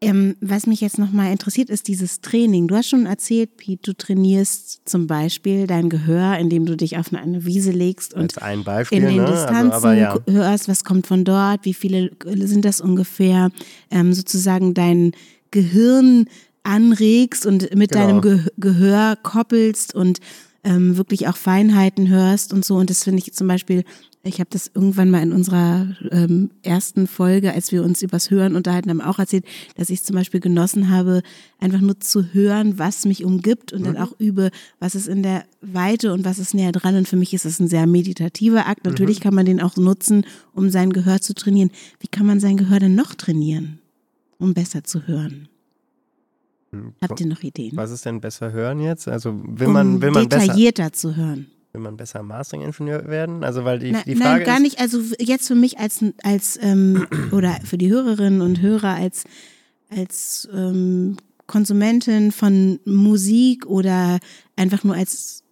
Ähm, was mich jetzt nochmal interessiert, ist dieses Training. Du hast schon erzählt, Pete, du trainierst zum Beispiel dein Gehör, indem du dich auf eine Wiese legst und Beispiel, in den ne? Also, Distanzen aber ja. hörst, was kommt von dort, wie viele sind das ungefähr, ähm, sozusagen dein Gehirn anregst und mit Genau. deinem Ge Gehör koppelst und ähm, wirklich auch Feinheiten hörst und so. Und das finde ich zum Beispiel, ich habe das irgendwann mal in unserer ähm, ersten Folge, als wir uns übers Hören unterhalten haben, auch erzählt, dass ich zum Beispiel genossen habe, einfach nur zu hören, was mich umgibt und dann auch übe, was ist in der Weite und was ist näher dran. Und für mich ist es ein sehr meditativer Akt. Natürlich kann man den auch nutzen, um sein Gehör zu trainieren. Wie kann man sein Gehör denn noch trainieren, um besser zu hören? Habt ihr noch Ideen? Was ist denn besser hören jetzt? Also will um man, will man besser, detaillierter zu hören. will man besser Mastering-Ingenieur werden? Also weil die, Na, die Frage nein, gar ist, nicht. Also jetzt für mich als als ähm, [CLEARS THROAT] oder für die Hörerinnen und Hörer als als ähm, Konsumentin von Musik oder einfach nur als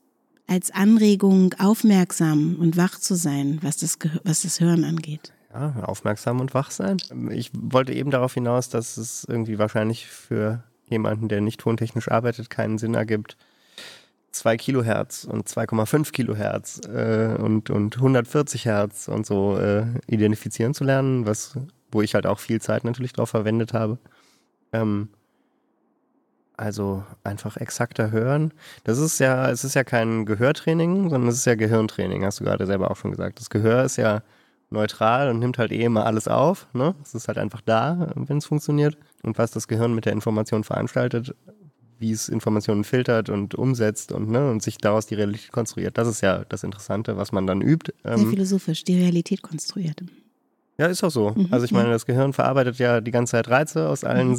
als Anregung aufmerksam und wach zu sein, was das was das Hören angeht. Ja, aufmerksam und wach sein. Ich wollte eben darauf hinaus, dass es irgendwie wahrscheinlich für jemanden, der nicht tontechnisch arbeitet, keinen Sinn ergibt, 2 Kilohertz und 2,5 Kilohertz äh, und, und 140 Hertz und so äh, identifizieren zu lernen, was, wo ich halt auch viel Zeit natürlich drauf verwendet habe. Ähm, also einfach exakter hören. Das ist ja, es ist ja kein Gehörtraining, sondern es ist ja Gehirntraining, hast du gerade selber auch schon gesagt. Das Gehör ist ja neutral und nimmt halt eh immer alles auf. Ne? Es ist halt einfach da, wenn es funktioniert. Und was das Gehirn mit der Information veranstaltet, wie es Informationen filtert und umsetzt und, ne, und sich daraus die Realität konstruiert, das ist ja das Interessante, was man dann übt. Sehr Ähm, philosophisch, die Realität konstruiert. ja, ist auch so. Mhm, also ich ja. meine, das Gehirn verarbeitet ja die ganze Zeit Reize aus allen Mhm.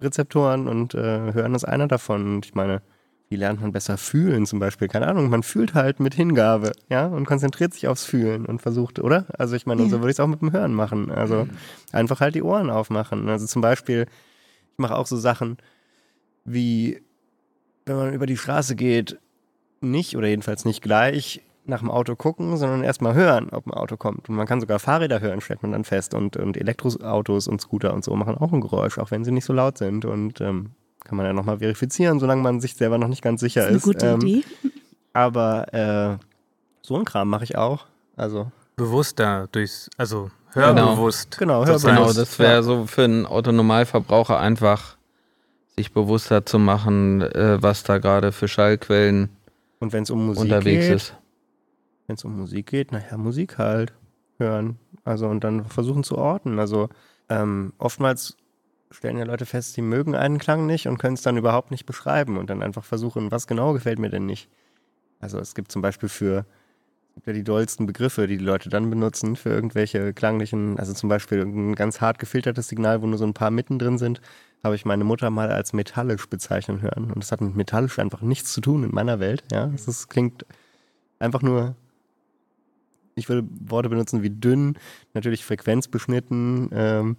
Sinnesrezeptoren und äh, Hören ist einer davon. Und ich meine, wie lernt man besser fühlen zum Beispiel? Keine Ahnung, man fühlt halt mit Hingabe, ja, und konzentriert sich aufs Fühlen und versucht, oder? Also ich meine, Ja. so würde ich es auch mit dem Hören machen. Also einfach halt die Ohren aufmachen. Also zum Beispiel, ich mache auch so Sachen wie, wenn man über die Straße geht, nicht oder jedenfalls nicht gleich nach dem Auto gucken, sondern erstmal hören, ob ein Auto kommt. Und man kann sogar Fahrräder hören, stellt man dann fest. Und, und Elektroautos und Scooter und so machen auch ein Geräusch, auch wenn sie nicht so laut sind. Und ähm, kann man ja nochmal verifizieren, solange man sich selber noch nicht ganz sicher Das ist eine ist. gute ähm, Idee. Aber äh, so ein Kram mache ich auch. Also, Bewusster durchs, also Genau. hörbewusst. Genau, sozusagen. Genau, Bewusst, das wäre so für einen Autonormalverbraucher einfach, sich bewusster zu machen, äh, was da gerade für Schallquellen und wenn es um Musik unterwegs geht, ist. wenn es um Musik geht, naja, Musik halt hören. Also und dann versuchen zu orten. Also ähm, oftmals stellen ja Leute fest, sie mögen einen Klang nicht und können es dann überhaupt nicht beschreiben und dann einfach versuchen, was genau gefällt mir denn nicht. Also es gibt zum Beispiel für gibt ja die dollsten Begriffe, die die Leute dann benutzen für irgendwelche klanglichen, also zum Beispiel ein ganz hart gefiltertes Signal, wo nur so ein paar Mitten drin sind, habe ich meine Mutter mal als metallisch bezeichnen hören. Und das hat mit metallisch einfach nichts zu tun in meiner Welt. Ja, es ist, klingt einfach nur, ich würde Worte benutzen wie dünn, natürlich frequenzbeschnitten, ähm,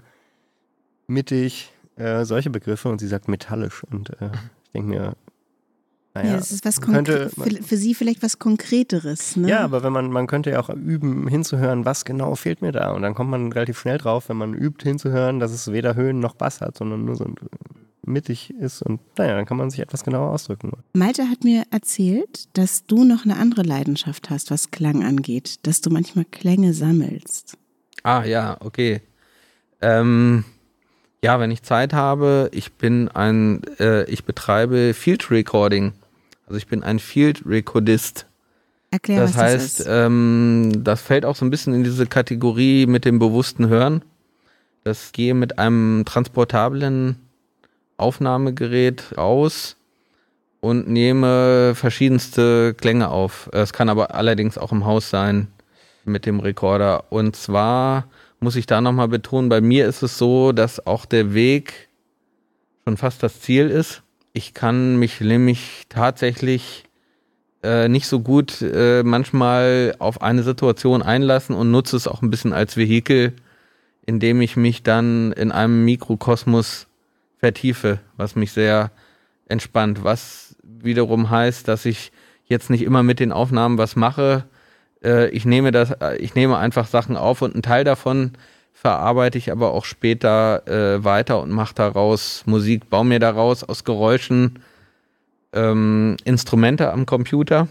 mittig, äh, solche Begriffe. Und sie sagt metallisch. Und äh, ich denke mir, naja, ja, das ist was könnte- für, für Sie vielleicht was Konkreteres. Ne? ja, aber wenn man, man könnte ja auch üben, hinzuhören, was genau fehlt mir da. Und dann kommt man relativ schnell drauf, wenn man übt, hinzuhören, dass es weder Höhen noch Bass hat, sondern nur so mittig ist. Und naja, dann kann man sich etwas genauer ausdrücken. Malte hat mir erzählt, dass du noch eine andere Leidenschaft hast, was Klang angeht, dass du manchmal Klänge sammelst. Ah, ja, okay. Ähm, ja, wenn ich Zeit habe, ich bin ein, äh, ich betreibe Field Recording. Also ich bin ein Field Recordist. Erklär, das was heißt, das ähm, das fällt auch so ein bisschen in diese Kategorie mit dem bewussten Hören. Das gehe mit einem transportablen Aufnahmegerät raus und nehme verschiedenste Klänge auf. Es kann aber allerdings auch im Haus sein mit dem Rekorder. Und zwar muss ich da nochmal betonen, bei mir ist es so, dass auch der Weg schon fast das Ziel ist. Ich kann mich nämlich tatsächlich äh, nicht so gut äh, manchmal auf eine Situation einlassen und nutze es auch ein bisschen als Vehikel, indem ich mich dann in einem Mikrokosmos vertiefe, was mich sehr entspannt, was wiederum heißt, dass ich jetzt nicht immer mit den Aufnahmen was mache. Äh, ich nehme das, äh, ich nehme einfach Sachen auf und ein Teil davon verarbeite ich aber auch später äh, weiter und mache daraus Musik, baue mir daraus aus Geräuschen ähm, Instrumente am Computer.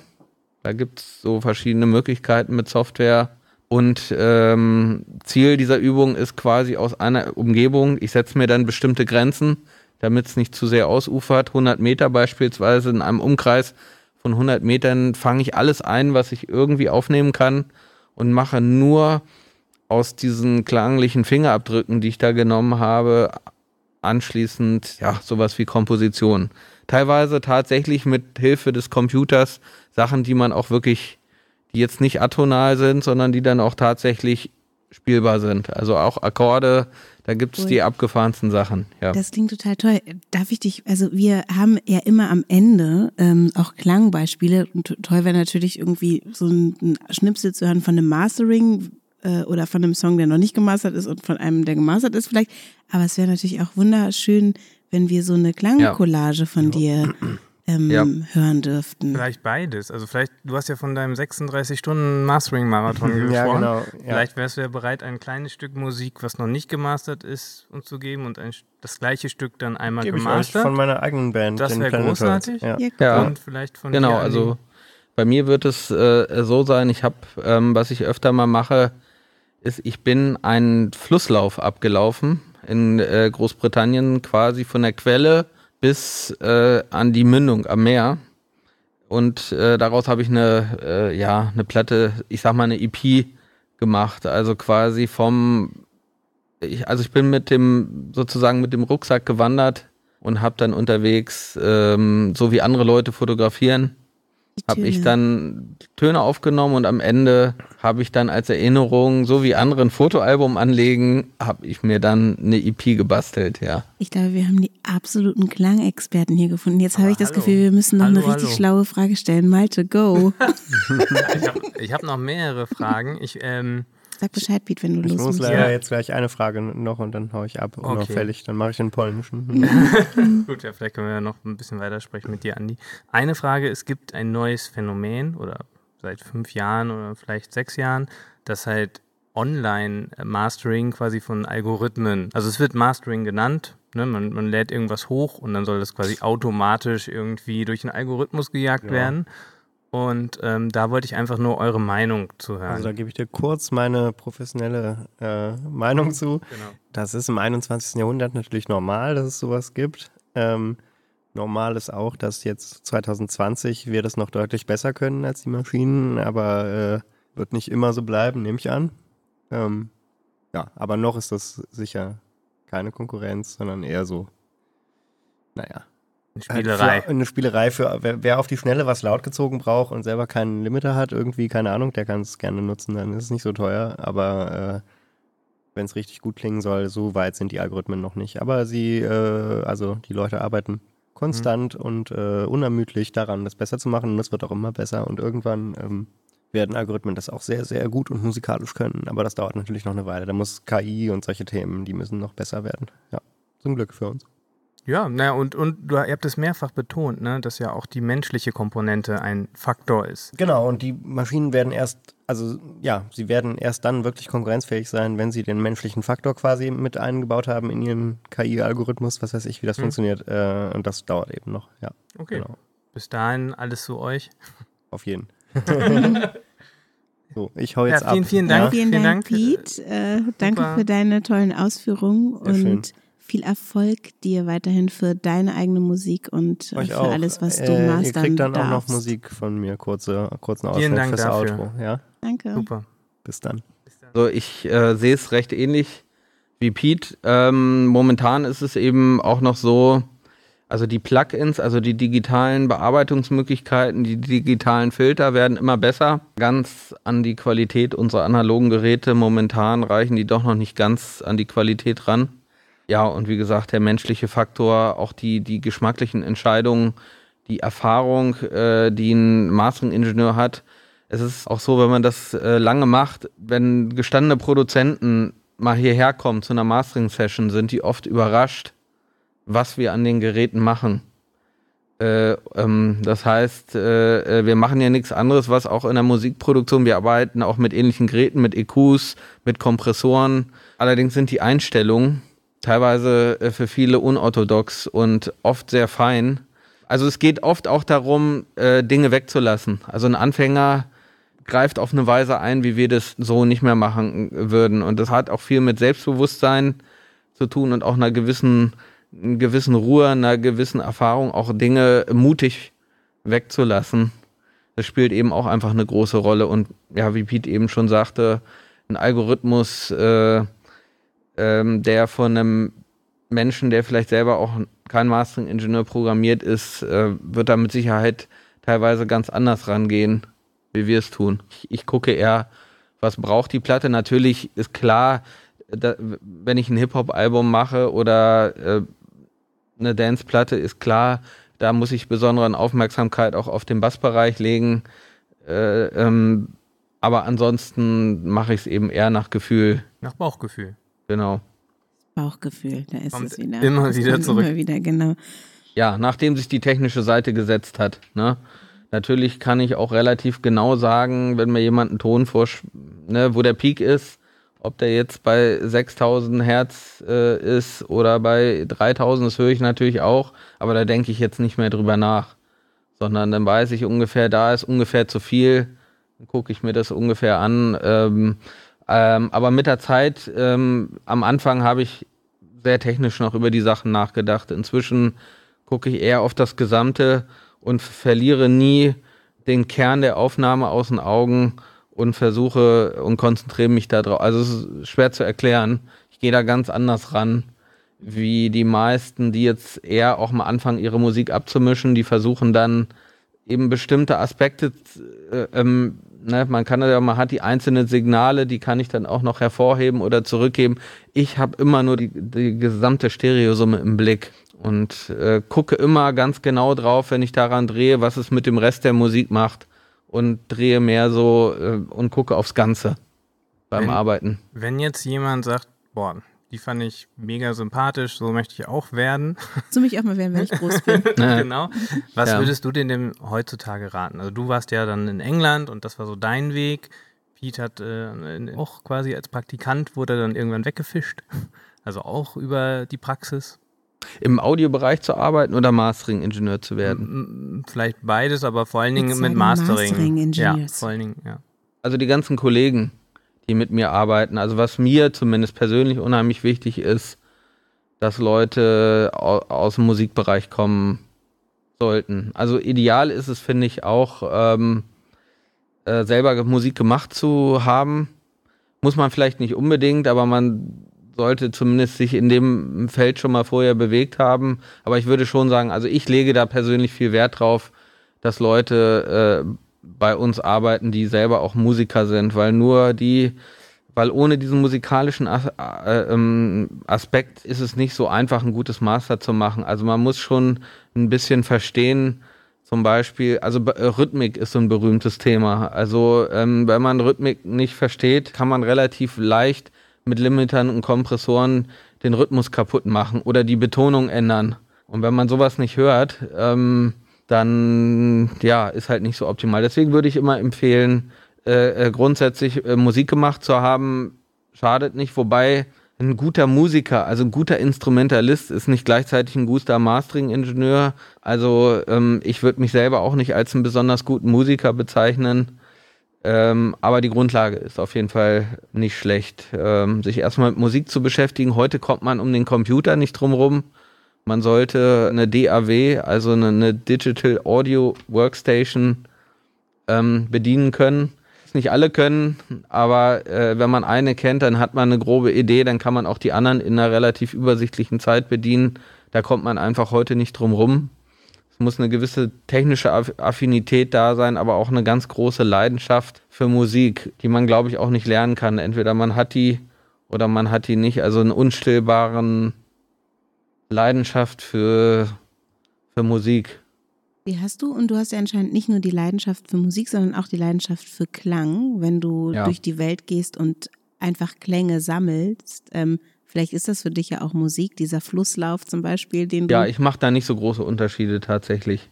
Da gibt es so verschiedene Möglichkeiten mit Software. Und ähm, Ziel dieser Übung ist quasi aus einer Umgebung, ich setze mir dann bestimmte Grenzen, damit es nicht zu sehr ausufert. 100 Meter beispielsweise in einem Umkreis von 100 Metern fange ich alles ein, was ich irgendwie aufnehmen kann und mache nur aus diesen klanglichen Fingerabdrücken, die ich da genommen habe, anschließend ja sowas wie Komposition. Teilweise tatsächlich mit Hilfe des Computers Sachen, die man auch wirklich, die jetzt nicht atonal sind, sondern die dann auch tatsächlich spielbar sind. Also auch Akkorde, da gibt es die abgefahrensten Sachen. Ja. Das klingt total toll. Darf ich dich, also wir haben ja immer am Ende ähm, auch Klangbeispiele. Und toll wäre natürlich irgendwie so ein Schnipsel zu hören von einem Mastering äh, oder von einem Song, der noch nicht gemastert ist und von einem, der gemastert ist vielleicht. Aber es wäre natürlich auch wunderschön, wenn wir so eine Klangcollage ja. von dir [CLEARS THROAT] ähm, ja. hören dürften. Vielleicht beides. Also vielleicht, du hast ja von deinem 36-Stunden-Mastering-Marathon [LAUGHS] gesprochen. Ja, genau. Ja. Vielleicht wärst du ja bereit, ein kleines Stück Musik, was noch nicht gemastert ist, uns zu geben und ein, das gleiche Stück dann einmal Gebe gemastert. Ich von meiner eigenen Band. Das wäre großartig. Ja. ja. Und vielleicht von Genau, also bei mir wird es äh, so sein, ich habe, ähm, was ich öfter mal mache, ist, ich bin einen Flusslauf abgelaufen in äh, Großbritannien quasi von der Quelle bis äh, an die Mündung am Meer. Und äh, daraus habe ich eine, äh, ja, eine Platte, ich sag mal eine EP gemacht. Also quasi vom, ich, also ich bin mit dem, sozusagen mit dem Rucksack gewandert und habe dann unterwegs, ähm, so wie andere Leute fotografieren, habe ich dann Töne aufgenommen und am Ende habe ich dann als Erinnerung, so wie andere ein Fotoalbum anlegen, habe ich mir dann eine EP gebastelt, ja. Ich glaube, wir haben die absoluten Klangexperten hier gefunden. Jetzt habe ich das Gefühl, wir müssen noch hallo, eine richtig hallo. schlaue Frage stellen. Malte, go. [LAUGHS] ich habe hab noch mehrere Fragen. Ich, ähm, Sag Bescheid, Piet, wenn du ich los Ich muss leider ja. jetzt gleich eine Frage noch und dann haue ich ab, okay. unauffällig. Dann mache ich den polnischen. [LAUGHS] Gut, ja, vielleicht können wir ja noch ein bisschen weitersprechen mit dir, Andi. Eine Frage, es gibt ein neues Phänomen oder seit fünf Jahren oder vielleicht sechs Jahren, das halt Online-Mastering quasi von Algorithmen, also es wird Mastering genannt, ne? man, man lädt irgendwas hoch und dann soll das quasi automatisch irgendwie durch einen Algorithmus gejagt ja. werden. Und ähm, da wollte ich einfach nur eure Meinung zu hören. Also da gebe ich dir kurz meine professionelle äh, Meinung zu. Genau. Das ist im 21. Jahrhundert natürlich normal, dass es sowas gibt. Ähm, normal ist auch, dass jetzt 2020 wir das noch deutlich besser können als die Maschinen, aber äh, wird nicht immer so bleiben, nehme ich an. Ähm, ja, aber noch ist das sicher keine Konkurrenz, sondern eher so, naja, eine Spielerei. Für, eine Spielerei für wer, wer, auf die Schnelle was laut gezogen braucht und selber keinen Limiter hat, irgendwie, keine Ahnung, der kann es gerne nutzen, dann ist es nicht so teuer. Aber äh, wenn es richtig gut klingen soll, so weit sind die Algorithmen noch nicht. Aber sie, äh, also die Leute arbeiten konstant mhm. und äh, unermüdlich daran, das besser zu machen und es wird auch immer besser und irgendwann ähm, werden Algorithmen das auch sehr, sehr gut und musikalisch können. Aber das dauert natürlich noch eine Weile. Da muss KI und solche Themen, die müssen noch besser werden. Ja, zum Glück für uns. Ja, naja, und, und du, ihr habt es mehrfach betont, ne, dass ja auch die menschliche Komponente ein Faktor ist. Genau, und die Maschinen werden erst, also ja, sie werden erst dann wirklich konkurrenzfähig sein, wenn sie den menschlichen Faktor quasi mit eingebaut haben in ihrem KI-Algorithmus, was weiß ich, wie das hm. funktioniert. Äh, und das dauert eben noch, ja. Okay. Genau. Bis dahin alles zu euch. Auf jeden. [LAUGHS] so, ich hau jetzt ja, vielen, ab. Vielen Dank. Ja. Vielen Dank, Pete. Äh, danke für deine tollen Ausführungen. Sehr und schön viel Erfolg dir weiterhin für deine eigene Musik und Euch für auch. alles, was du äh, machst. Ihr kriegt dann darfst. auch noch Musik von mir, kurze, kurzen Ausschnitt fürs dafür. Outro. Ja? Danke. Super. Bis dann. So, ich äh, sehe es recht ähnlich wie Pete. Ähm, momentan ist es eben auch noch so, also die Plugins, also die digitalen Bearbeitungsmöglichkeiten, die digitalen Filter werden immer besser. Ganz an die Qualität unserer analogen Geräte momentan reichen die doch noch nicht ganz an die Qualität ran. Ja, und wie gesagt, der menschliche Faktor, auch die, die geschmacklichen Entscheidungen, die Erfahrung, äh, die ein Mastering-Ingenieur hat. Es ist auch so, wenn man das äh, lange macht, wenn gestandene Produzenten mal hierher kommen zu einer Mastering-Session, sind die oft überrascht, was wir an den Geräten machen. Äh, ähm, das heißt, äh, äh wir machen ja nichts anderes, was auch in der Musikproduktion, wir arbeiten auch mit ähnlichen Geräten, mit EQs, mit Kompressoren, Allerdings sind die Einstellungen teilweise äh, für viele unorthodox und oft sehr fein. Also es geht oft auch darum, äh, Dinge wegzulassen. Also ein Anfänger greift auf eine Weise ein, wie wir das so nicht mehr machen würden. Und das hat auch viel mit Selbstbewusstsein zu tun und auch einer gewissen, einer gewissen Ruhe, einer gewissen Erfahrung, auch Dinge mutig wegzulassen. Das spielt eben auch einfach eine große Rolle. Und ja, wie Pete eben schon sagte, ein Algorithmus, äh, ähm, der von einem Menschen, der vielleicht selber auch kein Mastering-Ingenieur programmiert ist, äh, wird da mit Sicherheit teilweise ganz anders rangehen, wie wir es tun. Ich, ich gucke eher, was braucht die Platte. Natürlich ist klar, da, wenn ich ein Hip-Hop-Album mache oder äh, eine Dance-Platte, ist klar, da muss ich besondere Aufmerksamkeit auch auf den Bassbereich legen. Äh, ähm, aber ansonsten mache ich es eben eher nach Gefühl. Nach Bauchgefühl. Genau. Bauchgefühl, da ist Kommt es wieder. immer wieder zurück. Immer wieder, genau. Ja, nachdem sich die technische Seite gesetzt hat. Ne? Natürlich kann ich auch relativ genau sagen, wenn mir jemand einen Ton vorsch, ne, wo der Peak ist, ob der jetzt bei 6000 Hertz äh, ist oder bei 3000, das höre ich natürlich auch, aber da denke ich jetzt nicht mehr drüber nach, sondern dann weiß ich ungefähr, da ist ungefähr zu viel, dann gucke ich mir das ungefähr an. Ähm, ähm, aber mit der Zeit, ähm, am Anfang habe ich sehr technisch noch über die Sachen nachgedacht. Inzwischen gucke ich eher auf das Gesamte und verliere nie den Kern der Aufnahme aus den Augen und versuche und konzentriere mich da drauf. Also es ist schwer zu erklären. Ich gehe da ganz anders ran, wie die meisten, die jetzt eher auch mal anfangen, ihre Musik abzumischen. Die versuchen dann eben bestimmte Aspekte, äh, ähm, ne, man kann ja, man hat die einzelnen Signale, die kann ich dann auch noch hervorheben oder zurückgeben. Ich habe immer nur die, die gesamte Stereosumme im Blick und äh, gucke immer ganz genau drauf, wenn ich daran drehe, was es mit dem Rest der Musik macht und drehe mehr so äh, und gucke aufs Ganze beim Wenn- Arbeiten. Wenn jetzt jemand sagt, boah, die fand ich mega sympathisch, so möchte ich auch werden. [LAUGHS] So mich auch mal werden, wenn ich groß bin. [LAUGHS] genau. Was Ja. würdest du denn dem heutzutage raten? Also du warst ja dann in England und das war so dein Weg. Pete hat äh, auch quasi als Praktikant wurde dann irgendwann weggefischt. [LAUGHS] Also auch über die Praxis. Im Audiobereich zu arbeiten oder Mastering-Ingenieur zu werden. Vielleicht beides, aber vor allen Dingen mit sagen Mastering. ja, Mastering-Engineers. vor allen Dingen, ja. also die ganzen Kollegen, die mit mir arbeiten, also was mir zumindest persönlich unheimlich wichtig ist, dass Leute au aus dem Musikbereich kommen sollten. Also ideal ist es, finde ich, auch ähm, äh, selber Musik gemacht zu haben. Muss man vielleicht nicht unbedingt, aber man sollte zumindest sich in dem Feld schon mal vorher bewegt haben. Aber ich würde schon sagen, also ich lege da persönlich viel Wert drauf, dass Leute äh, bei uns arbeiten, die selber auch Musiker sind, weil nur die, weil ohne diesen musikalischen As äh, ähm, Aspekt ist es nicht so einfach, ein gutes Master zu machen. Also man muss schon ein bisschen verstehen, zum Beispiel, also äh, Rhythmik ist so ein berühmtes Thema. Also ähm, wenn man Rhythmik nicht versteht, kann man relativ leicht mit Limitern und Kompressoren den Rhythmus kaputt machen oder die Betonung ändern. Und wenn man sowas nicht hört, ähm, dann ja, ist halt nicht so optimal. Deswegen würde ich immer empfehlen, äh, äh, grundsätzlich äh, Musik gemacht zu haben, schadet nicht, wobei ein guter Musiker, also ein guter Instrumentalist ist nicht gleichzeitig ein guter Mastering-Ingenieur. Also ähm, ich würde mich selber auch nicht als einen besonders guten Musiker bezeichnen. Ähm, aber die Grundlage ist auf jeden Fall nicht schlecht, ähm, sich erstmal mit Musik zu beschäftigen. Heute kommt man um den Computer nicht drum rum. Man sollte eine DAW, also eine, Digital Audio Workstation, ähm, bedienen können. Nicht alle können, aber äh, wenn man eine kennt, dann hat man eine grobe Idee, dann kann man auch die anderen in einer relativ übersichtlichen Zeit bedienen. Da kommt man einfach heute nicht drum rum. Es muss eine gewisse technische Aff- Affinität da sein, aber auch eine ganz große Leidenschaft für Musik, die man, glaube ich, auch nicht lernen kann. Entweder man hat die oder man hat die nicht. Also einen unstillbaren Leidenschaft für, für Musik. Die hast du und du hast ja anscheinend nicht nur die Leidenschaft für Musik, sondern auch die Leidenschaft für Klang, wenn du Ja. durch die Welt gehst und einfach Klänge sammelst. Ähm, vielleicht ist das für dich ja auch Musik, dieser Flusslauf zum Beispiel, den Ja, du ich mache da nicht so große Unterschiede tatsächlich.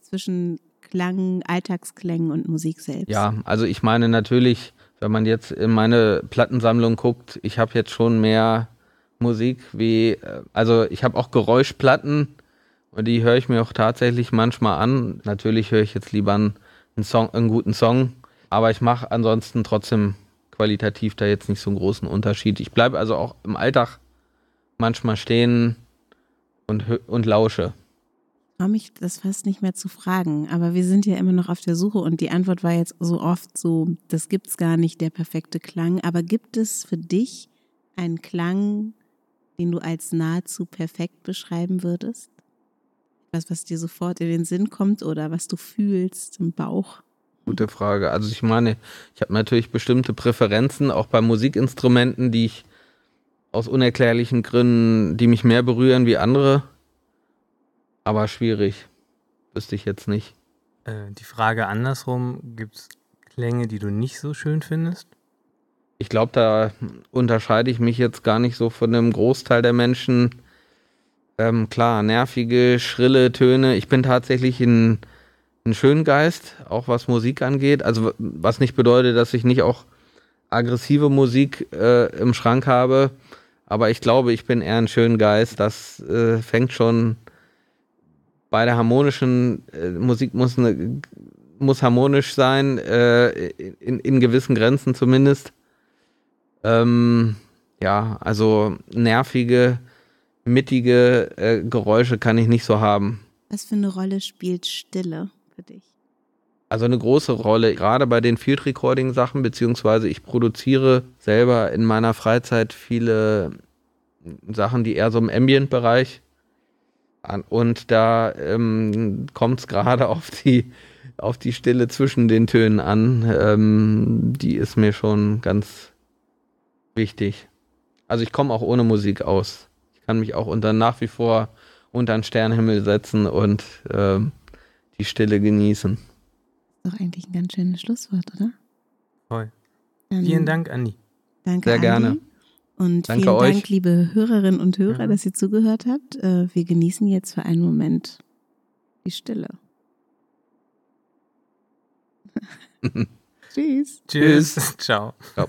zwischen Klang, Alltagsklängen und Musik selbst. Ja, also ich meine natürlich, wenn man jetzt in meine Plattensammlung guckt, ich habe jetzt schon mehr Musik wie, äh, also ich habe auch Geräuschplatten und die höre ich mir auch tatsächlich manchmal an. Natürlich höre ich jetzt lieber einen, Song, einen guten Song, aber ich mache ansonsten trotzdem qualitativ da jetzt nicht so einen großen Unterschied. Ich bleibe also auch im Alltag manchmal stehen und, und lausche. Ich traue mich das fast nicht mehr zu fragen, aber wir sind ja immer noch auf der Suche und die Antwort war jetzt so oft so, das gibt es gar nicht, der perfekte Klang. Aber gibt es für dich einen Klang, den du als nahezu perfekt beschreiben würdest? Was, was dir sofort in den Sinn kommt oder was du fühlst im Bauch? Gute Frage. Also ich meine, ich habe natürlich bestimmte Präferenzen, auch bei Musikinstrumenten, die ich aus unerklärlichen Gründen, die mich mehr berühren wie andere. Aber schwierig. Wüsste ich jetzt nicht. Äh, die Frage andersrum, gibt es Klänge, die du nicht so schön findest? Ich glaube, da unterscheide ich mich jetzt gar nicht so von einem Großteil der Menschen. Ähm, klar, nervige, schrille Töne. Ich bin tatsächlich ein, ein Schöngeist, auch was Musik angeht. Also was nicht bedeutet, dass ich nicht auch aggressive Musik äh, im Schrank habe. Aber ich glaube, ich bin eher ein Schöngeist. Das äh, fängt schon bei der harmonischen äh, Musik muss, eine, muss harmonisch sein, äh, in, in gewissen Grenzen zumindest. Ähm, ja, also nervige, mittige äh, Geräusche kann ich nicht so haben. Was für eine Rolle spielt Stille für dich? Also eine große Rolle, gerade bei den Field Recording Sachen, beziehungsweise ich produziere selber in meiner Freizeit viele Sachen, die eher so im Ambient-Bereich an. Und da ähm, kommt es gerade [LAUGHS] auf die, auf die Stille zwischen den Tönen an. Ähm, die ist mir schon ganz wichtig. Also ich komme auch ohne Musik aus. Ich kann mich auch unter nach wie vor unter einen Sternenhimmel setzen und ähm, die Stille genießen. Das ist doch eigentlich ein ganz schönes Schlusswort, oder? Toll. Vielen Dank, Andi. Danke, Sehr Andi. gerne. Und Danke vielen euch. Dank, liebe Hörerinnen und Hörer, Ja. dass ihr zugehört habt. Äh, Wir genießen jetzt für einen Moment die Stille. [LAUGHS] Tschüss. Tschüss. [LAUGHS] Ciao. Ciao.